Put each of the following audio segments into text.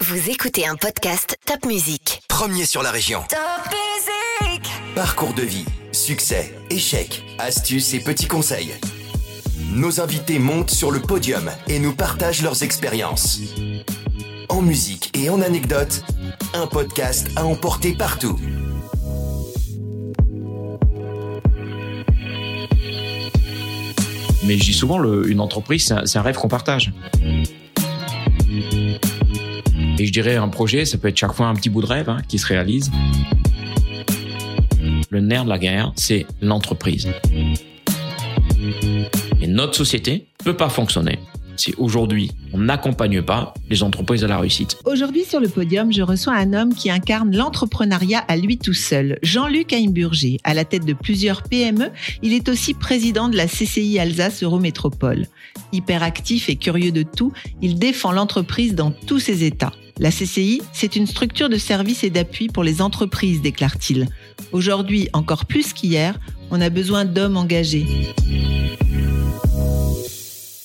Vous écoutez un podcast Top Music. Premier sur la région. Top Music Parcours de vie, succès, échecs, astuces et petits conseils. Nos invités montent sur le podium et nous partagent leurs expériences. En musique et en anecdotes, un podcast à emporter partout. Mais je dis souvent, le- une entreprise, c'est un, c'est un rêve qu'on partage. Et je dirais un projet, ça peut être chaque fois un petit bout de rêve hein, qui se réalise. Le nerf de la guerre, c'est l'entreprise. Et notre société peut pas fonctionner si aujourd'hui on n'accompagne pas les entreprises à la réussite. Aujourd'hui sur le podium, je reçois un homme qui incarne l'entrepreneuriat à lui tout seul, Jean-Luc Heimburger. À la tête de plusieurs PME, il est aussi président de la CCI Alsace Eurométropole. Hyperactif et curieux de tout, il défend l'entreprise dans tous ses états. La CCI, c'est une structure de service et d'appui pour les entreprises, déclare-t-il. Aujourd'hui, encore plus qu'hier, on a besoin d'hommes engagés.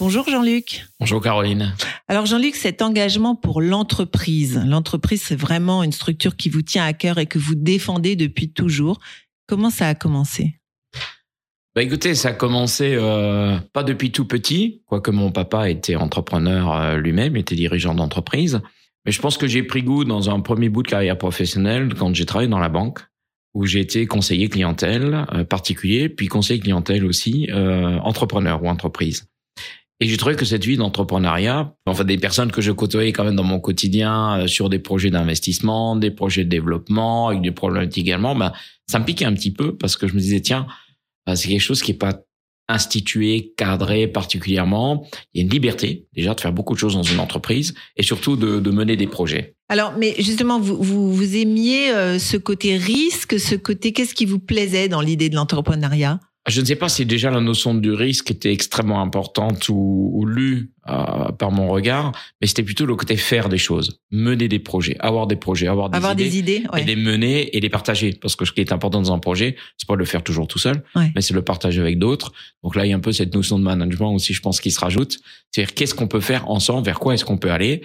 Bonjour Jean-Luc. Bonjour Caroline. Alors Jean-Luc, cet engagement pour l'entreprise, l'entreprise c'est vraiment une structure qui vous tient à cœur et que vous défendez depuis toujours. Comment ça a commencé? Bah écoutez, ça a commencé euh, pas depuis tout petit, quoique mon papa était entrepreneur euh, lui-même, était dirigeant d'entreprise. Mais je pense que j'ai pris goût dans un premier bout de carrière professionnelle quand j'ai travaillé dans la banque, où j'ai été conseiller clientèle euh, particulier, puis conseiller clientèle aussi euh, entrepreneur ou entreprise. Et j'ai trouvé que cette vie d'entrepreneuriat, enfin des personnes que je côtoyais quand même dans mon quotidien euh, sur des projets d'investissement, des projets de développement, avec des problématiques également, bah, ça me piquait un petit peu parce que je me disais tiens, bah, c'est quelque chose qui est pas institué, cadré particulièrement. Il y a une liberté déjà de faire beaucoup de choses dans une entreprise et surtout de, de mener des projets. Alors, mais justement, vous, vous, vous aimiez euh, ce côté risque, ce côté, qu'est-ce qui vous plaisait dans l'idée de l'entrepreneuriat? Je ne sais pas si déjà la notion du risque était extrêmement importante ou, ou lue euh, par mon regard, mais c'était plutôt le côté faire des choses, mener des projets, avoir des projets, avoir des Avoir idées. des idées Et les mener et les partager. Parce que ce qui est important dans un projet, c'est pas de le faire toujours tout seul, Ouais. mais c'est le partager avec d'autres. Donc là, il y a un peu cette notion de management aussi, je pense, qui se rajoute. C'est-à-dire, qu'est-ce qu'on peut faire ensemble? Vers quoi est-ce qu'on peut aller?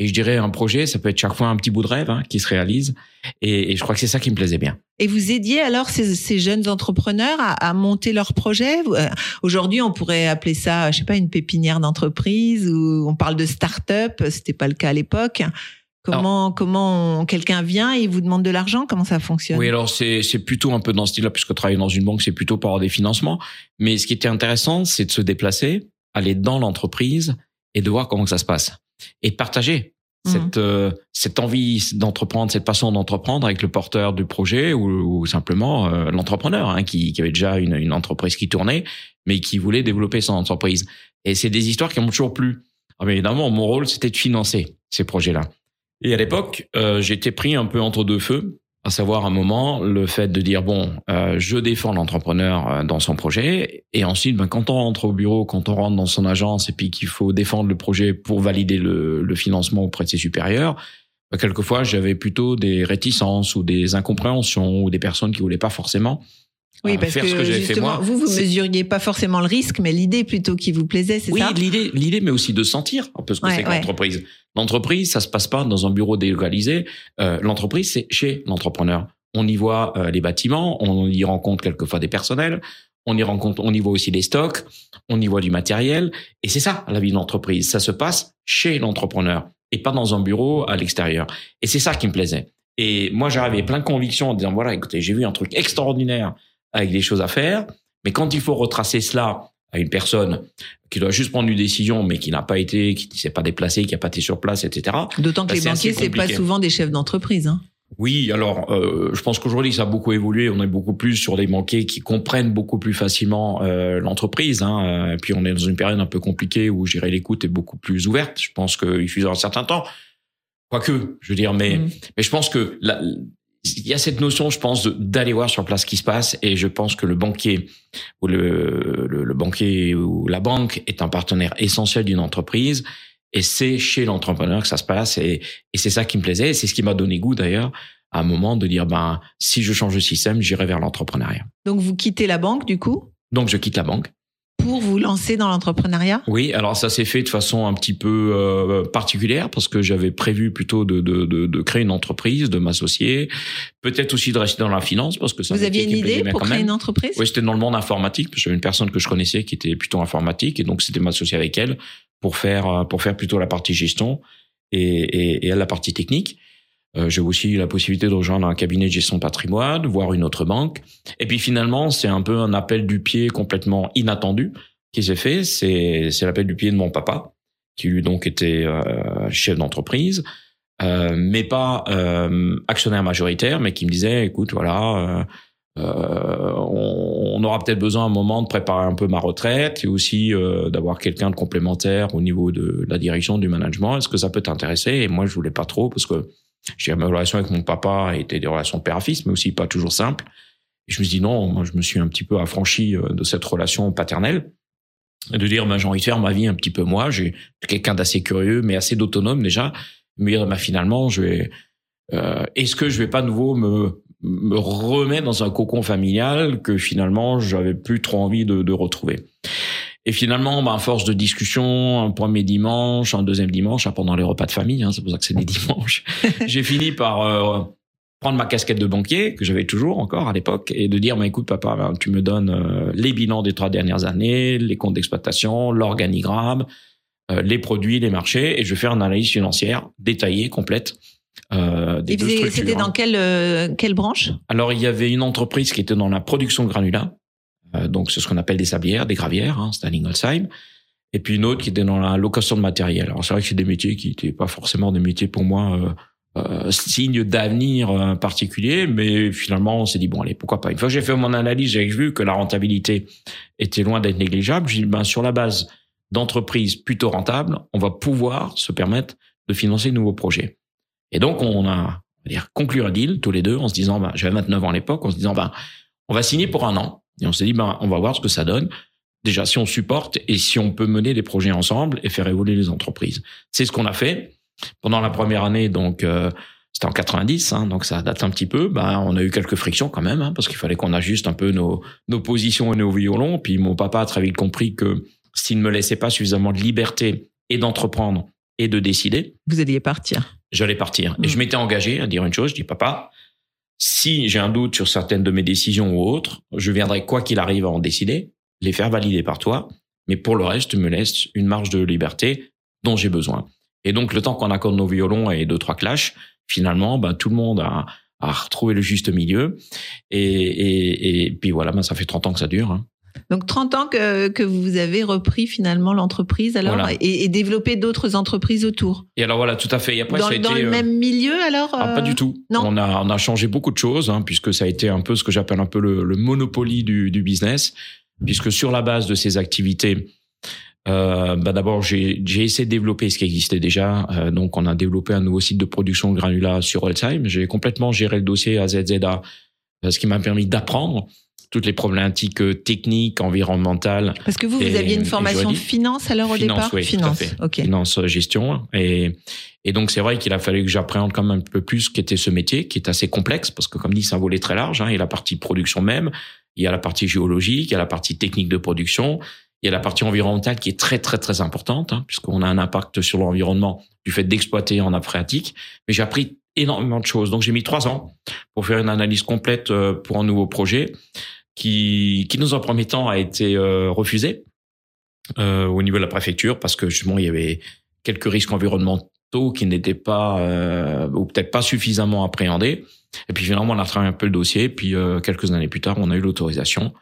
Et je dirais, un projet, ça peut être chaque fois un petit bout de rêve hein, qui se réalise. Et, et je crois que c'est ça qui me plaisait bien. Et vous aidiez alors ces, ces jeunes entrepreneurs à, à monter leurs projets Vous- euh, Aujourd'hui, on pourrait appeler ça, je sais pas, une pépinière d'entreprise ou on parle de start-up. C'était pas le cas à l'époque. Comment, comment quelqu'un vient et vous demande de l'argent Comment ça fonctionne? Oui, alors c'est c'est plutôt un peu dans ce style-là, puisque travailler dans une banque, c'est plutôt par avoir des financements. Mais ce qui était intéressant, c'est de se déplacer, aller dans l'entreprise et de voir comment que ça se passe. Et de partager Mhm. cette, euh, cette envie d'entreprendre, cette passion d'entreprendre avec le porteur du projet ou, ou simplement euh, l'entrepreneur hein, qui, qui avait déjà une, une entreprise qui tournait, mais qui voulait développer son entreprise. Et c'est des histoires qui m'ont toujours plu. Ah, mais évidemment, mon rôle, c'était de financer ces projets-là. Et à l'époque, euh, j'étais pris un peu entre deux feux, à savoir un moment le fait de dire bon, euh, je défends l'entrepreneur euh, dans son projet, et ensuite, ben, quand on rentre au bureau, quand on rentre dans son agence, et puis qu'il faut défendre le projet pour valider le, le financement auprès de ses supérieurs, ben, quelquefois j'avais plutôt des réticences ou des incompréhensions ou des personnes qui voulaient pas forcément Oui, euh, parce faire que ce que j'avais fait justement, moi. vous, vous mesuriez pas forcément le risque, mais l'idée plutôt qui vous plaisait, c'est Oui, ça? l'idée, l'idée, mais aussi de sentir un peu ce que Ouais, c'est que ouais. l'entreprise. L'entreprise, ça se passe pas dans un bureau délocalisé. Euh, l'entreprise, c'est chez l'entrepreneur. On y voit euh, les bâtiments, on y rencontre quelquefois des personnels, on y rencontre, on y voit aussi des stocks, on y voit du matériel, et c'est ça la vie de l'entreprise. Ça se passe chez l'entrepreneur et pas dans un bureau à l'extérieur. Et c'est ça qui me plaisait. Et moi, j'arrivais plein de convictions en disant voilà, écoutez, j'ai vu un truc extraordinaire avec des choses à faire, mais quand il faut retracer cela à une personne qui doit juste prendre une décision, mais qui n'a pas été, qui ne s'est pas déplacé, qui n'a pas été sur place, etc. D'autant que Bah, les banquiers, c'est pas souvent des chefs d'entreprise. Hein. Oui, alors euh, je pense qu'aujourd'hui ça a beaucoup évolué. On est beaucoup plus sur des banquiers qui comprennent beaucoup plus facilement euh, l'entreprise. Hein. Puis on est dans une période un peu compliquée où gérer l'écoute est beaucoup plus ouverte. Je pense qu'il fut un certain temps. Quoique, je veux dire, mais Mm. mais je pense que la- il y a cette notion, je pense, d'aller voir sur place ce qui se passe, et je pense que le banquier ou le, le, le banquier ou la banque est un partenaire essentiel d'une entreprise, et c'est chez l'entrepreneur que ça se passe, et, et c'est ça qui me plaisait, et c'est ce qui m'a donné goût d'ailleurs à un moment de dire ben si je change de système, j'irai vers l'entrepreneuriat. Donc vous quittez la banque du coup? Donc je quitte la banque pour vous lancer dans l'entrepreneuriat? Oui, alors ça s'est fait de façon un petit peu euh, particulière parce que j'avais prévu plutôt de, de, de, de, créer une entreprise, de m'associer, peut-être aussi de rester dans la finance parce que ça. Vous aviez une idée pour créer une entreprise? Oui, c'était dans le monde informatique. J'avais une personne que je connaissais qui était plutôt informatique et donc c'était m'associer avec elle pour faire euh, pour faire plutôt la partie gestion et, et, et la partie technique. Euh, j'ai aussi la possibilité de rejoindre un cabinet de gestion patrimoine, voir une autre banque. Et puis finalement, c'est un peu un appel du pied complètement inattendu qui s'est fait. C'est, c'est l'appel du pied de mon papa, qui lui donc était euh, chef d'entreprise, euh, mais pas actionnaire majoritaire, mais qui me disait, écoute, voilà, on, on, aura peut-être besoin à un moment de préparer un peu ma retraite et aussi d'avoir quelqu'un de complémentaire au niveau de la direction du management. Est-ce que ça peut t'intéresser? Et moi, je voulais pas trop parce que j'ai ma relation avec mon papa était des relations père-fils, mais aussi pas toujours simples. Et je me dis non, moi je me suis un petit peu affranchi euh, de cette relation paternelle. De dire, ben, j'ai envie de faire ma vie un petit peu moi. J'ai quelqu'un d'assez curieux, mais assez d'autonome déjà. Me dire, ben, finalement, je vais, euh, est-ce que je vais pas nouveau me, me remettre dans un cocon familial que finalement j'avais plus trop envie de, de retrouver? Et finalement, bah, à force de discussion, un premier dimanche, un deuxième dimanche, hein, pendant les repas de famille, hein, c'est pour ça que c'est des dimanches, j'ai fini par euh, prendre ma casquette de banquier, que j'avais toujours encore à l'époque, et de dire, bah, écoute papa, bah, tu me donnes euh, les bilans des trois dernières années, les comptes d'exploitation, l'organigramme, euh, les produits, les marchés, et je vais faire une analyse financière détaillée, complète. Euh, C'était dans quelle, quelle branche? Alors, il y avait une entreprise qui était dans la production de granulats, euh, donc c'est ce qu'on appelle des sablières, des gravières, hein, à Ingolsheim. Et puis une autre qui était dans la location de matériel. Alors c'est vrai que c'est des métiers qui n'étaient pas forcément des métiers pour moi euh, euh, signe d'avenir euh, particulier, mais finalement on s'est dit bon allez pourquoi pas? Une fois que j'ai fait mon analyse, j'ai vu que la rentabilité était loin d'être négligeable. J'ai dit ben sur la base d'entreprises plutôt rentables, on va pouvoir se permettre de financer de nouveaux projets. Et donc on a on va dire conclu un deal tous les deux en se disant ben j'avais 29 ans à l'époque, en se disant ben on va signer pour un an et on s'est dit, ben, on va voir ce que ça donne. Déjà, si on supporte et si on peut mener des projets ensemble et faire évoluer les entreprises. C'est ce qu'on a fait pendant la première année. Donc, euh, c'était en 90, hein, donc ça date un petit peu. Ben, on a eu quelques frictions quand même, hein, parce qu'il fallait qu'on ajuste un peu nos, nos positions et nos violons. Puis mon papa a très vite compris que s'il ne me laissait pas suffisamment de liberté et d'entreprendre et de décider, vous alliez partir. J'allais partir. Et je mmh. m'étais engagé à dire une chose. Je dis, papa, si j'ai un doute sur certaines de mes décisions ou autres, je viendrai quoi qu'il arrive à en décider, les faire valider par toi. Mais pour le reste, me laisse une marge de liberté dont j'ai besoin. Et donc, le temps qu'on accorde nos violons et deux, trois clashs, finalement, ben, tout le monde a, a retrouvé le juste milieu. Et, et, et puis voilà, ben, ça fait 30 ans que ça dure. Hein. Donc 30 ans que, que vous avez repris finalement l'entreprise alors et, et, développé d'autres entreprises autour. Et alors voilà, tout à fait. Et après, dans, ça a dans été, le euh, même milieu alors ah, Pas euh, du tout. Non. On a, on a changé beaucoup de choses hein, puisque ça a été un peu ce que j'appelle un peu le, le monopoly du, du business. Puisque sur la base de ces activités, euh, bah d'abord j'ai essayé de développer ce qui existait déjà. Euh, donc on a développé un nouveau site de production de granulats sur Alzheimer. J'ai complètement géré le dossier à ZZA, ce qui m'a permis d'apprendre toutes les problématiques euh, techniques, environnementales. Parce que vous, vous aviez une formation de finance alors au finance, départ oui, Finance, tout à fait. ok. Finance, euh, gestion. Et, et donc, c'est vrai qu'il a fallu que j'appréhende quand même un peu plus ce qu'était ce métier, qui est assez complexe, parce que comme dit, c'est un volet très large. Hein, il y a la partie production même, il y a la partie géologique, il y a la partie technique de production, il y a la partie environnementale qui est très, très, très importante, hein, puisqu'on a un impact sur l'environnement du fait d'exploiter en phréatique. Mais j'ai appris énormément de choses. Donc, j'ai mis trois ans pour faire une analyse complète euh, pour un nouveau projet qui, qui dans un premier temps a été euh, refusé euh, au niveau de la préfecture parce que justement il y avait quelques risques environnementaux qui n'étaient pas euh, ou peut-être pas suffisamment appréhendés. Et puis finalement on a travaillé un peu le dossier. Puis quelques années plus tard on a eu l'autorisation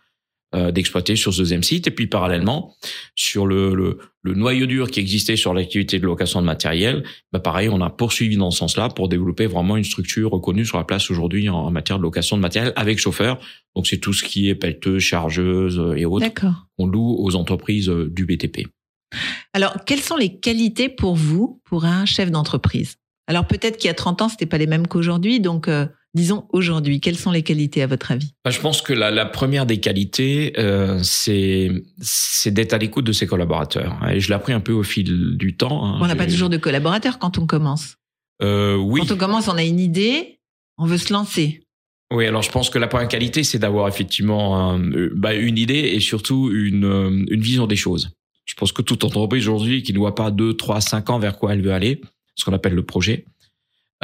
d'exploiter sur ce deuxième site. Et puis parallèlement, sur le, le, le noyau dur qui existait sur l'activité de location de matériel, bah pareil, on a poursuivi dans ce sens-là pour développer vraiment une structure reconnue sur la place aujourd'hui en, matière de location de matériel avec chauffeur. Donc c'est tout ce qui est pelleteuse, chargeuse euh, et autres qu'on loue aux entreprises euh, du BTP. Alors, quelles sont les qualités pour vous, pour un chef d'entreprise? Alors peut-être qu'il y a 30 ans, c'était pas les mêmes qu'aujourd'hui, donc disons aujourd'hui Quelles sont les qualités à votre avis? Bah, Je pense que la, la, première des qualités, euh, c'est c'est d'être à l'écoute de ses collaborateurs. Et je l'ai appris un peu au fil du temps. Hein. On n'a pas toujours de collaborateurs quand on commence. Euh, oui. Quand on commence, on a une idée, on veut se lancer. Oui, alors je pense que la première qualité, c'est d'avoir effectivement euh, bah, une idée et surtout une, une vision des choses. Je pense que toute entreprise aujourd'hui qui ne voit pas deux, trois, cinq ans vers quoi elle veut aller, ce qu'on appelle le projet,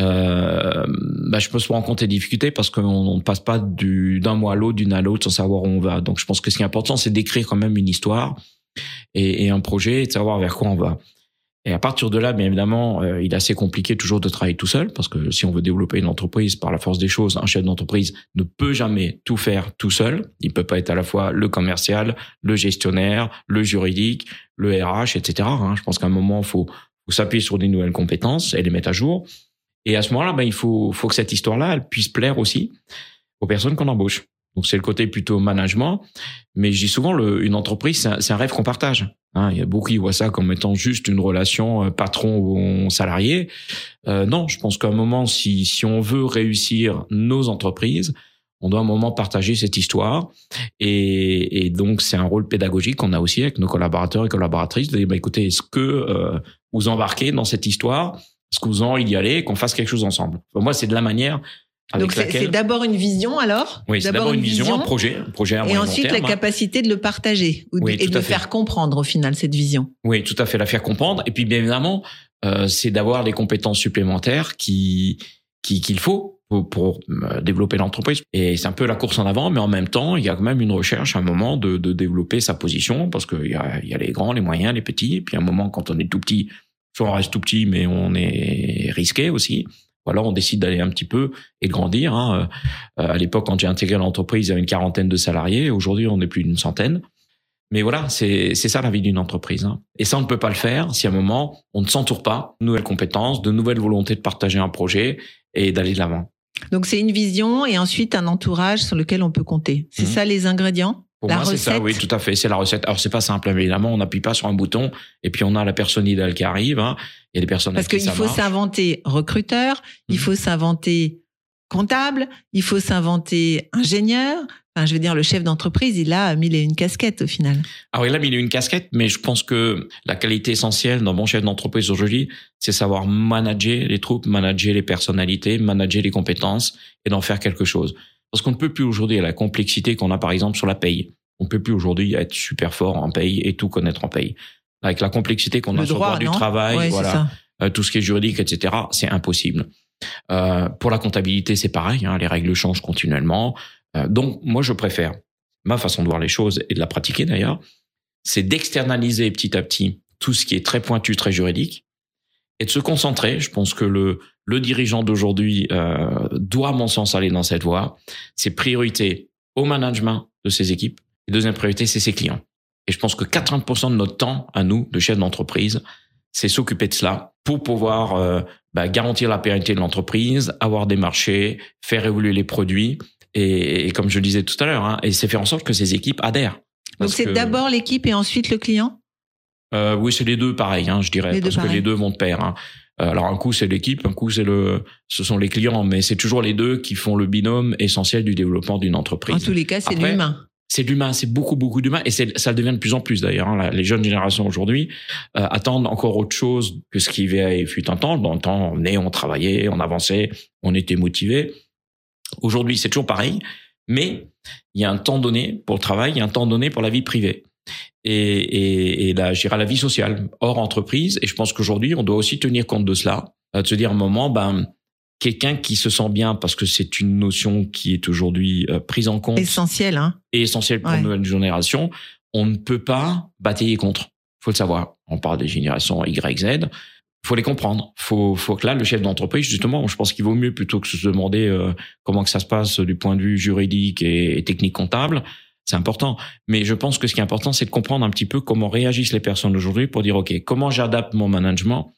euh, bah, je peux se compte des difficultés parce qu'on ne passe pas du d'un mois à l'autre, d'une à l'autre sans savoir où on va. Donc je pense que ce qui est important, c'est d'écrire quand même une histoire et, un projet et de savoir vers quoi on va. Et à partir de là, bien évidemment, euh, il est assez compliqué toujours de travailler tout seul, parce que si on veut développer une entreprise par la force des choses, un chef d'entreprise ne peut jamais tout faire tout seul. Il peut pas être à la fois le commercial, le gestionnaire, le juridique, le RH, etc. Hein. Je pense qu'à un moment, faut, faut s'appuyer sur des nouvelles compétences et les mettre à jour. Et à ce moment-là, ben, il faut, faut que cette histoire-là, elle puisse plaire aussi aux personnes qu'on embauche. Donc c'est le côté plutôt management, mais je dis souvent le, une entreprise c'est un, rêve qu'on partage. Hein, il y a beaucoup qui voient ça comme étant juste une relation euh, patron ou salarié. Euh, non, je pense qu'à un moment, si si on veut réussir nos entreprises, on doit à un moment partager cette histoire. Et, et donc c'est un rôle pédagogique qu'on a aussi avec nos collaborateurs et collaboratrices de dire bah, écoutez, est-ce que euh, vous embarquez dans cette histoire Vous en y aller qu'on fasse quelque chose ensemble Moi, c'est de la manière donc c'est d'abord une vision alors Oui, c'est d'abord une vision, un projet, un projet Et ensuite la capacité de le partager et de le faire comprendre au final cette vision. Oui, tout à fait, la faire comprendre. Et puis bien évidemment, euh, c'est d'avoir les compétences supplémentaires qui qu'il faut pour, pour euh, développer l'entreprise. Et c'est un peu la course en avant, mais en même temps, il y a quand même une recherche à un moment de, de développer sa position parce qu'il y a, il y a les grands, les moyens, les petits. Et puis à un moment, quand on est tout petit, soit on reste tout petit, mais on est risqué aussi ou alors on décide d'aller un petit peu et de grandir. Hein. Euh, à l'époque, quand j'ai intégré l'entreprise, il y avait une quarantaine de salariés. Aujourd'hui, on est plus d'une centaine. Mais voilà, c'est ça la vie d'une entreprise. Hein. Et ça, on ne peut pas le faire si à un moment, on ne s'entoure pas de nouvelles compétences, de nouvelles volontés de partager un projet et d'aller de l'avant. Donc c'est une vision et ensuite un entourage sur lequel on peut compter. C'est mmh. ça les ingrédients? Pour moi, c'est ça, oui, tout à fait. C'est la recette. Alors, c'est pas simple, évidemment. On n'appuie pas sur un bouton et puis on a la personne idéale qui arrive. Hein. Il y a des personnes Parce qu'il faut s'inventer recruteur, il mhm. faut s'inventer comptable, il faut s'inventer ingénieur. Enfin, je veux dire, le chef d'entreprise, il a mille et une casquettes au final. Ah oui, il a mille et une casquettes, mais je pense que la qualité essentielle d'un bon chef d'entreprise aujourd'hui, c'est savoir manager les troupes, manager les personnalités, manager les compétences et d'en faire quelque chose. Parce qu'on ne peut plus aujourd'hui à la complexité qu'on a par exemple sur la paye. On ne peut plus aujourd'hui être super fort en paye et tout connaître en paye. Avec la complexité qu'on a sur le droit du travail, voilà, euh, tout ce qui est juridique, etc., c'est impossible. Euh, pour la comptabilité, c'est pareil. Hein, les règles changent continuellement. Euh, donc, moi, je préfère ma façon de voir les choses et de la pratiquer d'ailleurs, c'est d'externaliser petit à petit tout ce qui est très pointu, très juridique, et de se concentrer. Je pense que le le dirigeant d'aujourd'hui euh, doit, à mon sens, aller dans cette voie. C'est priorité au management de ses équipes. Et deuxième priorité, c'est ses clients. Et je pense que 80% de notre temps, à nous, de chefs d'entreprise, c'est s'occuper de cela pour pouvoir euh, bah, garantir la pérennité de l'entreprise, avoir des marchés, faire évoluer les produits. Et, comme je le disais tout à l'heure, hein, et c'est faire en sorte que ces équipes adhèrent. Donc c'est d'abord l'équipe et ensuite le client? Euh, Oui, c'est les deux pareil, hein, je dirais, parce que les deux vont de pair. Hein. Euh, alors un coup c'est l'équipe, un coup c'est le, ce sont les clients, mais c'est toujours les deux qui font le binôme essentiel du développement d'une entreprise. En tous les cas, c'est l'humain. C'est l'humain, c'est beaucoup beaucoup d'humain et ça devient de plus en plus d'ailleurs. Hein. Les jeunes générations aujourd'hui euh, attendent encore autre chose que ce qui fut un temps. Dans le temps, on est, on travaillait, on avançait, on était motivé. Aujourd'hui, c'est toujours pareil, mais il y a un temps donné pour le travail, il y a un temps donné pour la vie privée et, et, et la, la vie sociale hors entreprise. Et je pense qu'aujourd'hui, on doit aussi tenir compte de cela, euh, de se dire à un moment, ben, quelqu'un qui se sent bien parce que c'est une notion qui est aujourd'hui euh, prise en compte. Essentielle, hein. Et essentielle pour une nouvelle génération. On ne peut pas batailler contre. Faut le savoir. On parle des générations Y, Z. Faut les comprendre. Faut, faut que là, le chef d'entreprise, justement, je pense qu'il vaut mieux plutôt que se demander euh, comment que ça se passe du point de vue juridique et technique comptable, c'est important. Mais je pense que ce qui est important, c'est de comprendre un petit peu comment réagissent les personnes aujourd'hui pour dire, OK, comment j'adapte mon management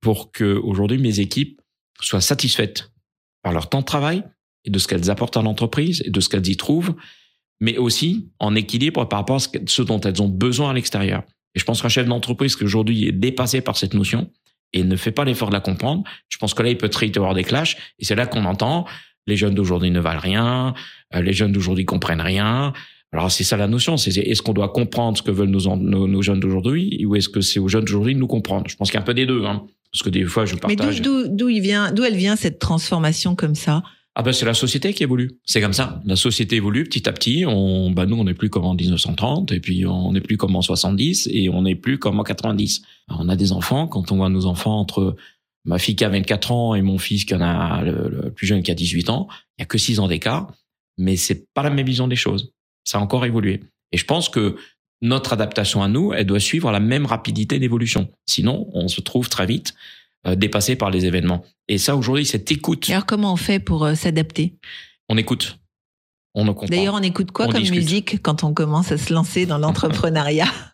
pour que aujourd'hui mes équipes soient satisfaites par leur temps de travail et de ce qu'elles apportent à l'entreprise et de ce qu'elles y trouvent, mais aussi en équilibre par rapport à ce dont elles ont besoin à l'extérieur. Et je pense qu'un chef d'entreprise qui aujourd'hui est dépassé par cette notion et ne fait pas l'effort de la comprendre, je pense que là, il peut très vite avoir des clashs. Et c'est là qu'on entend les jeunes d'aujourd'hui ne valent rien, euh, les jeunes d'aujourd'hui comprennent rien, alors c'est ça la notion, c'est est-ce qu'on doit comprendre ce que veulent nos, nos, jeunes d'aujourd'hui ou est-ce que c'est aux jeunes d'aujourd'hui de nous comprendre? Je pense qu'il y a un peu des deux, hein, parce que des fois je partage. Mais d'où il vient, d'où elle vient cette transformation comme ça? Ah ben c'est la société qui évolue. C'est comme ça. La société évolue petit à petit. On, bah nous on n'est plus comme en 1930 et puis on n'est plus comme en 70 et on n'est plus comme en 90. on a des enfants. Quand on voit nos enfants entre ma fille qui a 24 ans et mon fils qui en a le, plus jeune qui a 18 ans, il y a que 6 ans d'écart, mais c'est pas la même vision des choses. Ça a encore évolué. Et je pense que notre adaptation à nous, elle doit suivre la même rapidité d'évolution. Sinon, on se trouve très vite euh, dépassé par les événements. Et ça, aujourd'hui, cette écoute. alors, comment on fait pour euh, s'adapter? On écoute. On comprend. D'ailleurs, on écoute quoi comme musique quand on commence à se lancer dans l'entrepreneuriat?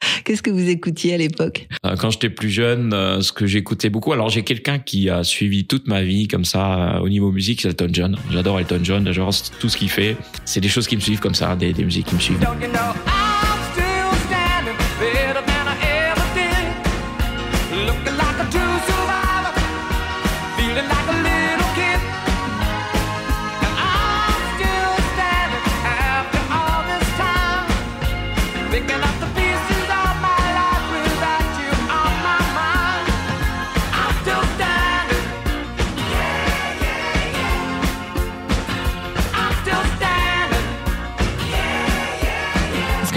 Qu'est-ce que vous écoutiez à l'époque? Euh, Quand j'étais plus jeune, ce que j'écoutais beaucoup. Alors j'ai quelqu'un qui a suivi toute ma vie comme ça au niveau musique, c'est Elton John. J'adore Elton John, j'adore tout ce qu'il fait. C'est des choses qui me suivent comme ça, des, des musiques qui me suivent.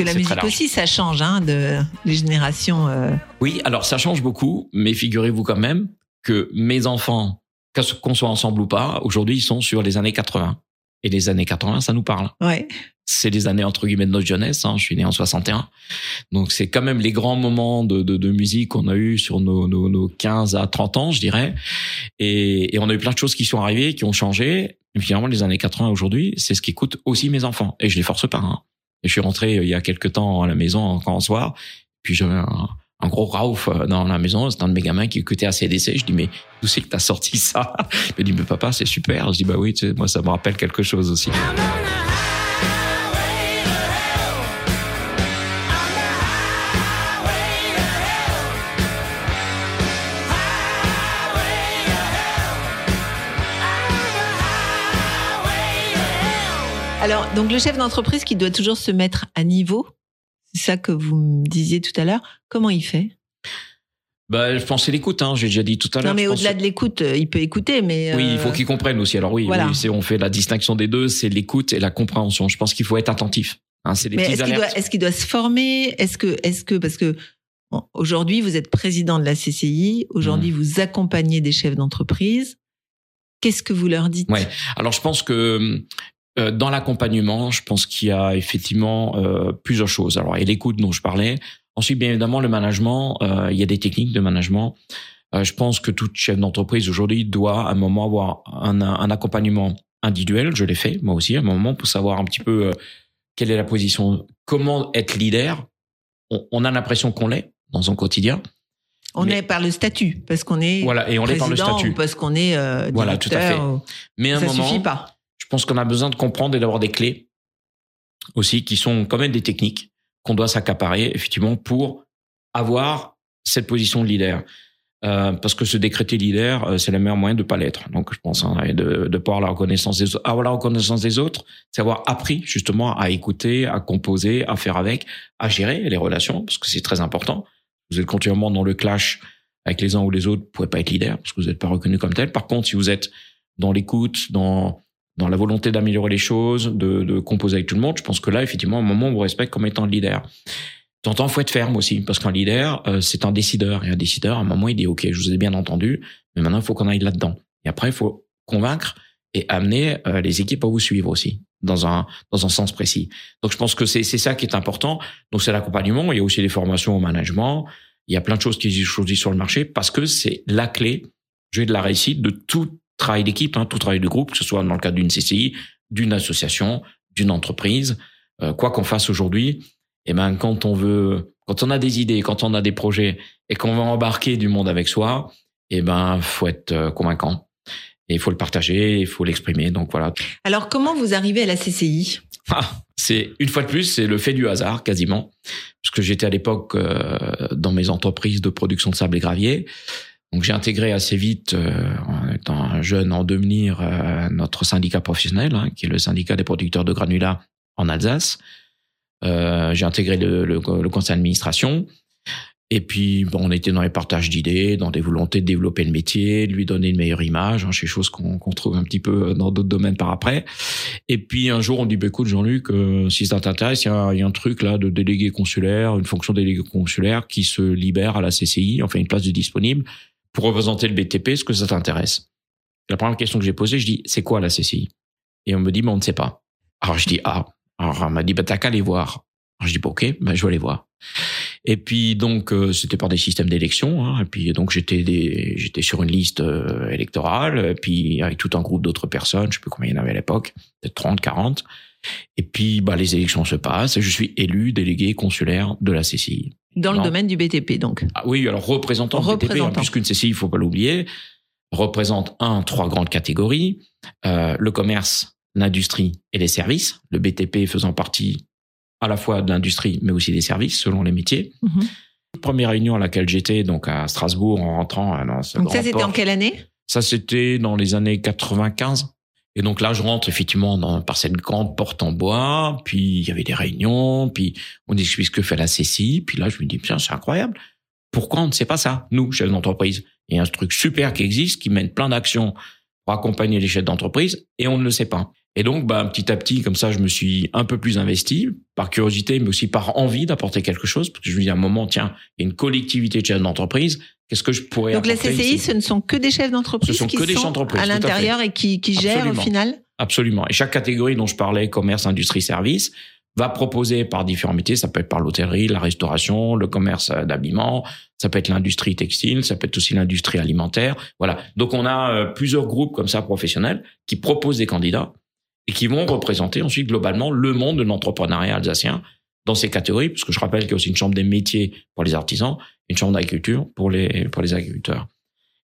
La musique aussi, ça change, hein, de les générations. Euh. Oui, alors ça change beaucoup, mais figurez-vous quand même que mes enfants, qu'on soit ensemble ou pas, aujourd'hui, ils sont sur les années 80. Et les années 80, ça nous parle. Ouais. C'est les années entre guillemets de notre jeunesse. Hein. Je suis né en 61, donc c'est quand même les grands moments de, de, de musique qu'on a eu sur nos, nos, nos, 15 à 30 ans, je dirais. Et, et, on a eu plein de choses qui sont arrivées, qui ont changé. Et finalement, les années 80 aujourd'hui, c'est ce qui coûte aussi mes enfants. Et je les force pas. Hein. Je suis rentré euh, il y a quelques temps à la maison en soir. Puis j'avais un, un, gros Ralph euh, dans la maison. C'était un de mes gamins qui écoutait ACDC. Je dis, mais d'où c'est que t'as sorti ça? Il me dit, mais papa, c'est super. Je dis, bah oui, tu sais, moi, ça me rappelle quelque chose aussi. Alors, donc le chef d'entreprise qui doit toujours se mettre à niveau, c'est ça que vous me disiez tout à l'heure. Comment il fait? Bah, je pense c'est l'écoute, hein, j'ai déjà dit tout à l'heure. Non, mais au-delà de l'écoute, euh, il peut écouter, mais. Oui, il faut euh, qu'il comprenne aussi. Alors oui, oui on fait la distinction des deux, c'est l'écoute et la compréhension. Je pense qu'il faut être attentif. Hein, c'est mais est-ce qu'il doit, est-ce qu'il doit se former? Est-ce que, est-ce que, parce que aujourd'hui vous êtes président de la CCI, aujourd'hui mmh. vous accompagnez des chefs d'entreprise. Qu'est-ce que vous leur dites? Ouais. Alors je pense que euh, dans l'accompagnement, je pense qu'il y a effectivement euh, plusieurs choses. Alors, il y a l'écoute dont je parlais. Ensuite, bien évidemment, le management. Euh, il y a des techniques de management. Euh, je pense que tout chef d'entreprise aujourd'hui doit à un moment avoir un, un accompagnement individuel. Je l'ai fait moi aussi à un moment pour savoir un petit peu quelle est la position, comment être leader. On, on a l'impression qu'on l'est dans son quotidien. On est par le statut parce qu'on est voilà et on est par le statut parce qu'on est euh, voilà tout à fait. Mais à un ça moment, suffit pas. Je pense qu'on a besoin de comprendre et d'avoir des clés aussi qui sont quand même des techniques qu'on doit s'accaparer effectivement pour avoir cette position de leader. Euh, parce que se décréter leader, euh, c'est le meilleur moyen de pas l'être. Donc, je pense hein, de, de avoir la reconnaissance des autres, avoir la reconnaissance des autres, c'est avoir appris justement à écouter, à composer, à faire avec, à gérer les relations, parce que c'est très important. Vous êtes continuellement dans le clash avec les uns ou les autres, vous pouvez pas être leader parce que vous n'êtes pas reconnu comme tel. Par contre, si vous êtes dans l'écoute, dans dans la volonté d'améliorer les choses, de, de, composer avec tout le monde, je pense que là, effectivement, à un moment, on vous respecte comme étant le leader. En faut être ferme aussi, parce qu'un leader, euh, c'est un décideur. Et un décideur, à un moment, il dit, OK, je vous ai bien entendu, mais maintenant, il faut qu'on aille là-dedans. Et après, il faut convaincre et amener euh, les équipes à vous suivre aussi, dans un, dans un sens précis. Donc, je pense que c'est ça qui est important. Donc, c'est l'accompagnement. Il y a aussi les formations au management. Il y a plein de choses qui existent aujourd'hui sur le marché, parce que c'est la clé, je de la réussite de tout travail d'équipe, hein, tout travail de groupe, que ce soit dans le cadre d'une CCI, d'une association, d'une entreprise, euh, quoi qu'on fasse aujourd'hui. Et eh ben quand on veut, quand on a des idées, quand on a des projets et qu'on veut embarquer du monde avec soi, et eh ben faut être euh, convaincant et il faut le partager, il faut l'exprimer. Donc voilà. Alors comment vous arrivez à la CCI ah, c'est une fois de plus, c'est le fait du hasard quasiment, parce que j'étais à l'époque euh, dans mes entreprises de production de sable et gravier. Donc j'ai intégré assez vite, euh, en étant un jeune en devenir, euh, notre syndicat professionnel, hein, qui est le syndicat des producteurs de granulats en Alsace. Euh, j'ai intégré le, le, le, conseil d'administration. Et puis, bon, on était dans les partages d'idées, dans des volontés de développer le métier, de lui donner une meilleure image, hein, chez choses qu'on qu'on trouve un petit peu dans d'autres domaines par après. Et puis un jour, on dit, bah, écoute, Jean-Luc, euh, si ça t'intéresse, il y a, y a, un truc là de délégué consulaire, une fonction délégué consulaire qui se libère à la CCI, enfin une place de disponible pour représenter le BTP. Est-ce que ça t'intéresse? La première question que j'ai posée, je dis, c'est quoi la CCI Et on me dit, mais on ne sait pas. Alors je dis, ah. Alors on m'a dit, bah t'as qu'à aller voir. Alors je dis, bah, ok, bah, je vais aller voir. Et puis donc euh, c'était par des systèmes d'élection. Hein, et puis donc j'étais j'étais sur une liste euh, électorale. Et puis avec tout un groupe d'autres personnes, je sais plus combien il y en avait à l'époque, peut-être 30, 40. Et puis bah les élections se passent. Et je suis élu délégué consulaire de la CCI. Dans le domaine du BTP donc. Ah oui, alors représentant, représentant. BTP, hein, puisqu'une CCI, il faut pas l'oublier, représente un trois grandes catégories euh, le commerce, l'industrie et les services. Le BTP faisant partie à la fois de l'industrie, mais aussi des services, selon les métiers. Mhm. Première réunion à laquelle j'étais, donc à Strasbourg, en rentrant euh, dans ce Donc ça, c'était en quelle année? Ça, c'était dans les années 95. Et donc là, je rentre effectivement dans, par cette grande porte en bois, puis il y avait des réunions, puis on explique ce que fait la CCI, puis là, je me dis, tiens, c'est incroyable. Pourquoi on ne sait pas ça, nous, chefs d'entreprise? Il y a un truc super qui existe, qui mène plein d'actions pour accompagner les chefs d'entreprise, et on ne le sait pas. Et donc, bah, petit à petit, comme ça, je me suis un peu plus investi, par curiosité, mais aussi par envie d'apporter quelque chose, parce que je me dis à un moment, tiens, il y a une collectivité de chefs d'entreprise, qu'est-ce que je pourrais Donc la CCI, ce ne sont que des chefs d'entreprise qui que sont à l'intérieur et qui, qui gèrent au final Absolument. Et chaque catégorie dont je parlais, commerce, industrie, service, va proposer par différents métiers, ça peut être par l'hôtellerie, la restauration, le commerce d'habillement, ça peut être l'industrie textile, ça peut être aussi l'industrie alimentaire. Voilà. Donc on a euh, plusieurs groupes comme ça professionnels qui proposent des candidats et qui vont représenter ensuite globalement le monde de l'entrepreneuriat alsacien dans ces catégories, parce que je rappelle qu'il y a aussi une chambre des métiers pour les artisans, une chambre d'agriculture pour les pour les agriculteurs.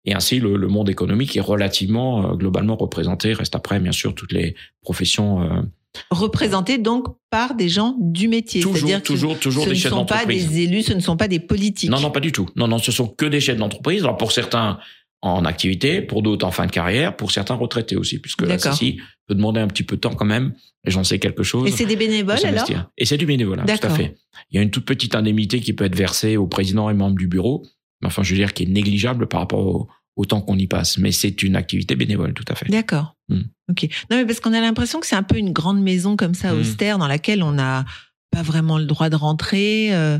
Et ainsi, le, le monde économique est relativement euh, globalement représenté. Reste après, bien sûr, toutes les professions. Euh, représentés donc par des gens du métier. Toujours, toujours, toujours ce des chefs d'entreprise. Ce ne sont pas des élus, ce ne sont pas des politiques. Non, non, pas du tout. Non, non, ce sont que des chefs d'entreprise. Alors pour certains, en activité, pour d'autres en fin de carrière, pour certains retraités aussi, puisque la CCI peut demander un petit peu de temps quand même, et j'en sais quelque chose. Et c'est des bénévoles alors Et c'est du bénévolat, tout à fait. Il y a une toute petite indemnité qui peut être versée au président et membres du bureau, mais enfin je veux dire qui est négligeable par rapport au, temps qu'on y passe, mais c'est une activité bénévole, tout à fait. D'accord. Hmm. Ok. Non mais parce qu'on a l'impression que c'est un peu une grande maison comme ça, hmm. austère, dans laquelle on n'a pas vraiment le droit de rentrer. Euh,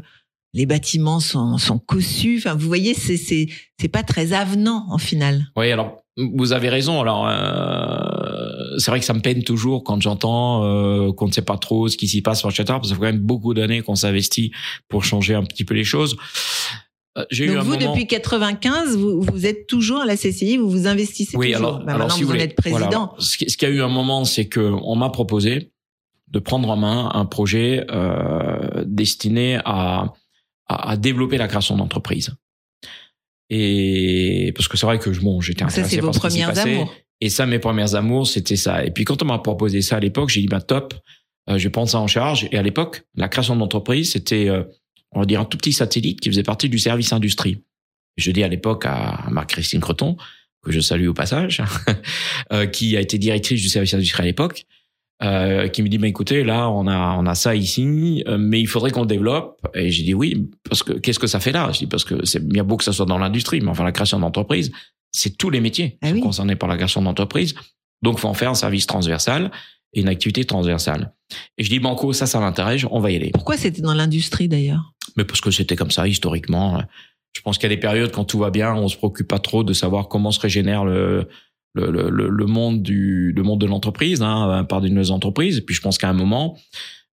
les bâtiments sont, sont cossus. Enfin, vous voyez, c'est c'est c'est pas très avenant en final. Oui, alors vous avez raison. Alors euh, c'est vrai que ça me peine toujours quand j'entends euh, qu'on ne sait pas trop ce qui s'y passe sur parce que ça fait quand même beaucoup d'années qu'on s'investit pour changer un petit peu les choses. Euh, Donc eu vous, depuis 95, vous, vous êtes toujours à la CCI, vous vous investissez oui, toujours. Alors, bah, alors si vous, êtes président. Ce qu'il y a eu un moment, c'est que on m'a proposé de prendre en main un projet euh, destiné à à, à développer la création d'entreprise. Et parce que c'est vrai que bon, j'étais intéressé ça, c'est vos premières amours. Et ça, mes premières amours, c'était ça. Et puis quand on m'a proposé ça à l'époque, j'ai dit bah top, euh, je vais prendre ça en charge. Et à l'époque, la création d'entreprise, c'était euh, on va dire un tout petit satellite qui faisait partie du service industrie. Je dis à l'époque à Marc-Christine Creton, que je salue au passage, euh, qui a été directrice du service industrie à l'époque, euh, qui me dit, bah, écoutez, là, on a, on a ça ici, euh, mais il faudrait qu'on le développe. Et j'ai dit oui, parce que qu'est-ce que ça fait là? Je dis parce que c'est bien beau que ça soit dans l'industrie, mais enfin la création d'entreprise, c'est tous les métiers ah concernés par la création d'entreprise. Donc, faut en faire un service transversal et une activité transversale. Et je dis banco, ça, ça m'intéresse, on va y aller. Pourquoi c'était dans l'industrie d'ailleurs? Mais parce que c'était comme ça historiquement. Je pense qu'il y a des périodes quand tout va bien, on se préoccupe pas trop de savoir comment se régénère le le, le, le, monde du le monde de l'entreprise hein, par des entreprises. Et puis je pense qu'à un moment,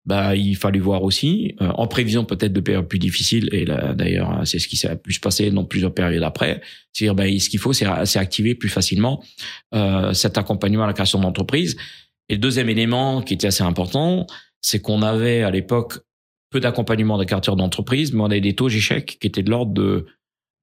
bah il fallait voir aussi, euh, en prévision peut-être de périodes plus difficiles. Et d'ailleurs, c'est ce qui s'est pu se passer dans plusieurs périodes après. C'est-à-dire, bah, ce qu'il faut, c'est activer plus facilement euh, cet accompagnement à la création d'entreprise. Et le deuxième élément qui était assez important, c'est qu'on avait à l'époque peu d'accompagnement des caractères d'entreprise, mais on avait des taux d'échec qui étaient de l'ordre de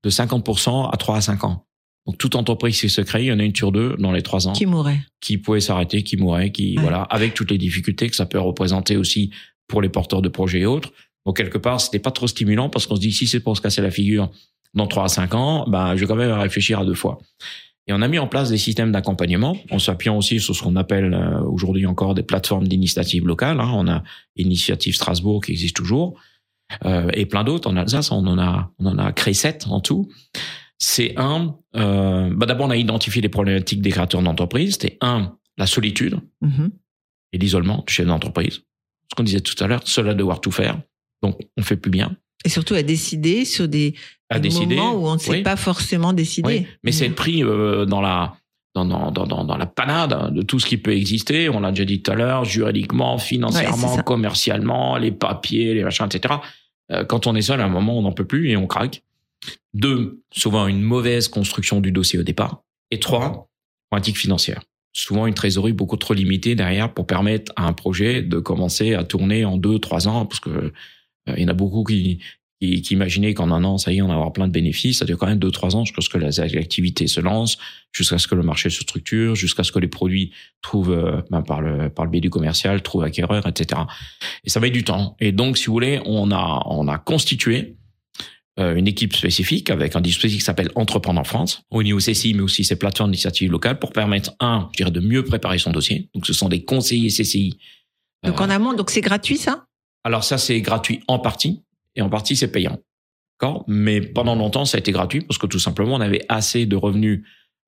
de 50% à 3 à 5 ans. Donc toute entreprise qui se crée, il y en a une sur deux dans les trois ans qui mourrait, qui pouvait s'arrêter, qui mourrait, qui voilà, avec toutes les difficultés que ça peut représenter aussi pour les porteurs de projets et autres. Donc quelque part, c'était pas trop stimulant parce qu'on se dit si c'est pour se casser la figure dans trois à cinq ans, ben je vais quand même réfléchir à deux fois. Et on a mis en place des systèmes d'accompagnement en s'appuyant aussi sur ce qu'on appelle euh, aujourd'hui encore des plateformes d'initiative locale. Hein. On a Initiative Strasbourg qui existe toujours euh, et plein d'autres en Alsace. On en a, on en a créé sept en tout. C'est un, euh, bah d'abord on a identifié les problématiques des créateurs d'entreprise. C'était un, la solitude Mhm. et l'isolement du chef d'entreprise. Ce qu'on disait tout à l'heure, seul à devoir tout faire. Donc on fait plus bien. Et surtout à décider sur des, À des décider. moments où on ne sait oui. pas forcément décider. Oui, mais c'est Mhm. pris euh, dans la dans, dans, dans, dans- la panade de tout ce qui peut exister. On l'a déjà dit tout à l'heure, juridiquement, financièrement, c'est commercialement, les papiers, les machins, etc. Euh, quand on est seul, à un moment, on n'en peut plus et on craque. Deux, souvent une mauvaise construction du dossier au départ. Et trois, pratique financière. Souvent une trésorerie beaucoup trop limitée derrière pour permettre à un projet de commencer à tourner en deux, trois ans, parce que euh, il y en a beaucoup qui, imaginaient qu'en un an, ça y est, on va avoir plein de bénéfices. Ça dure quand même deux, trois ans jusqu'à ce que la- l'activité se lance, jusqu'à ce que le marché se structure, jusqu'à ce que les produits trouvent, euh, ben, par le biais du commercial, trouvent acquéreur, etc. Et ça met du temps. Et donc, si vous voulez, on a on a constitué une équipe spécifique avec un dispositif qui s'appelle Entreprendre en France, au niveau CCI, mais aussi ces plateformes d'initiative locales pour permettre, un, je dirais, de mieux préparer son dossier. Donc, ce sont des conseillers CCI. Donc Euh, en amont, donc c'est gratuit ça? Alors ça, c'est gratuit en partie, et en partie, c'est payant. D'accord? Mais pendant longtemps, ça a été gratuit parce que tout simplement, on avait assez de revenus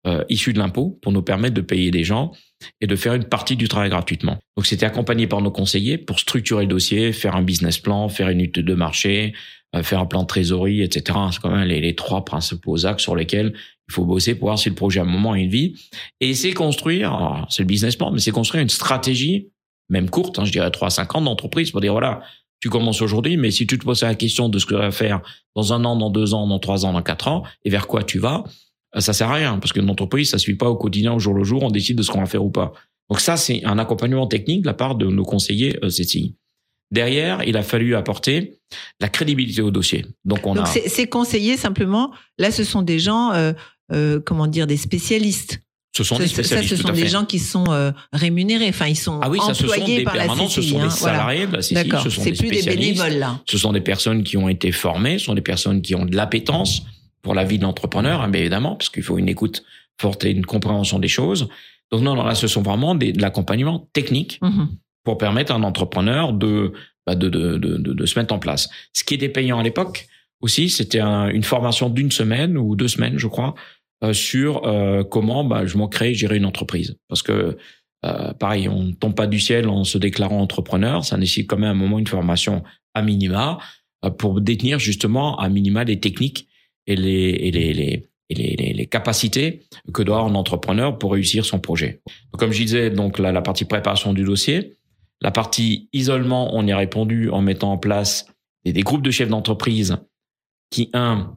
euh, issus de l'impôt pour nous permettre de payer des gens et de faire une partie du travail gratuitement. Donc c'était accompagné par nos conseillers pour structurer le dossier, faire un business plan, faire une étude de marché, euh, faire un plan de trésorerie, etc. C'est quand même les, trois principaux axes sur lesquels il faut bosser pour voir si le projet à un moment a une vie. Et c'est construire, c'est le business plan, mais c'est construire une stratégie même courte, hein, je dirais 3 à 5 ans d'entreprise pour dire voilà, tu commences aujourd'hui, mais si tu te poses la question de ce que tu vas faire dans un an, dans deux ans, dans trois ans, dans quatre ans, et vers quoi tu vas, euh, ça sert à rien parce qu'une entreprise, ça suit pas au quotidien, au jour le jour, on décide de ce qu'on va faire ou pas. Donc ça, c'est un accompagnement technique de la part de nos conseillers euh, CCI. Derrière, il a fallu apporter la crédibilité au dossier. Donc on Donc a, c'est conseillé simplement. Là, ce sont des gens, euh, euh, comment dire, des spécialistes. ce sont Ça, des ça, spécialistes ce tout sont des fait. gens qui sont euh, rémunérés. Enfin, ils sont ah oui, ça, ce sont des par la permanents, ce sont des hein, voilà. salariés de la CCI, D'accord. ce sont des plus des bénévoles là. Ce sont des personnes qui ont été formées, ce sont des personnes qui ont de l'appétence pour la vie de l'entrepreneur, hein, bien évidemment, parce qu'il faut une écoute forte et une compréhension des choses. Donc non, non là, ce sont vraiment des, de l'accompagnement technique Mhm. Pour permettre à un entrepreneur de, bah, de, de, de, de, se mettre en place. Ce qui était payant à l'époque aussi, c'était un- une formation d'une semaine ou deux semaines, je crois, euh, sur euh, comment bah, je m'en crée, gérer une entreprise. Parce que euh, pareil, on ne tombe pas du ciel en se déclarant entrepreneur, ça nécessite quand même un moment une formation à minima euh, pour détenir justement à minima les techniques et les, et les, les, et les, les, les capacités que doit avoir un entrepreneur pour réussir son projet. Comme je disais, donc la, la partie préparation du dossier, la partie isolement, on y a répondu en mettant en place des, des groupes de chefs d'entreprise qui, un,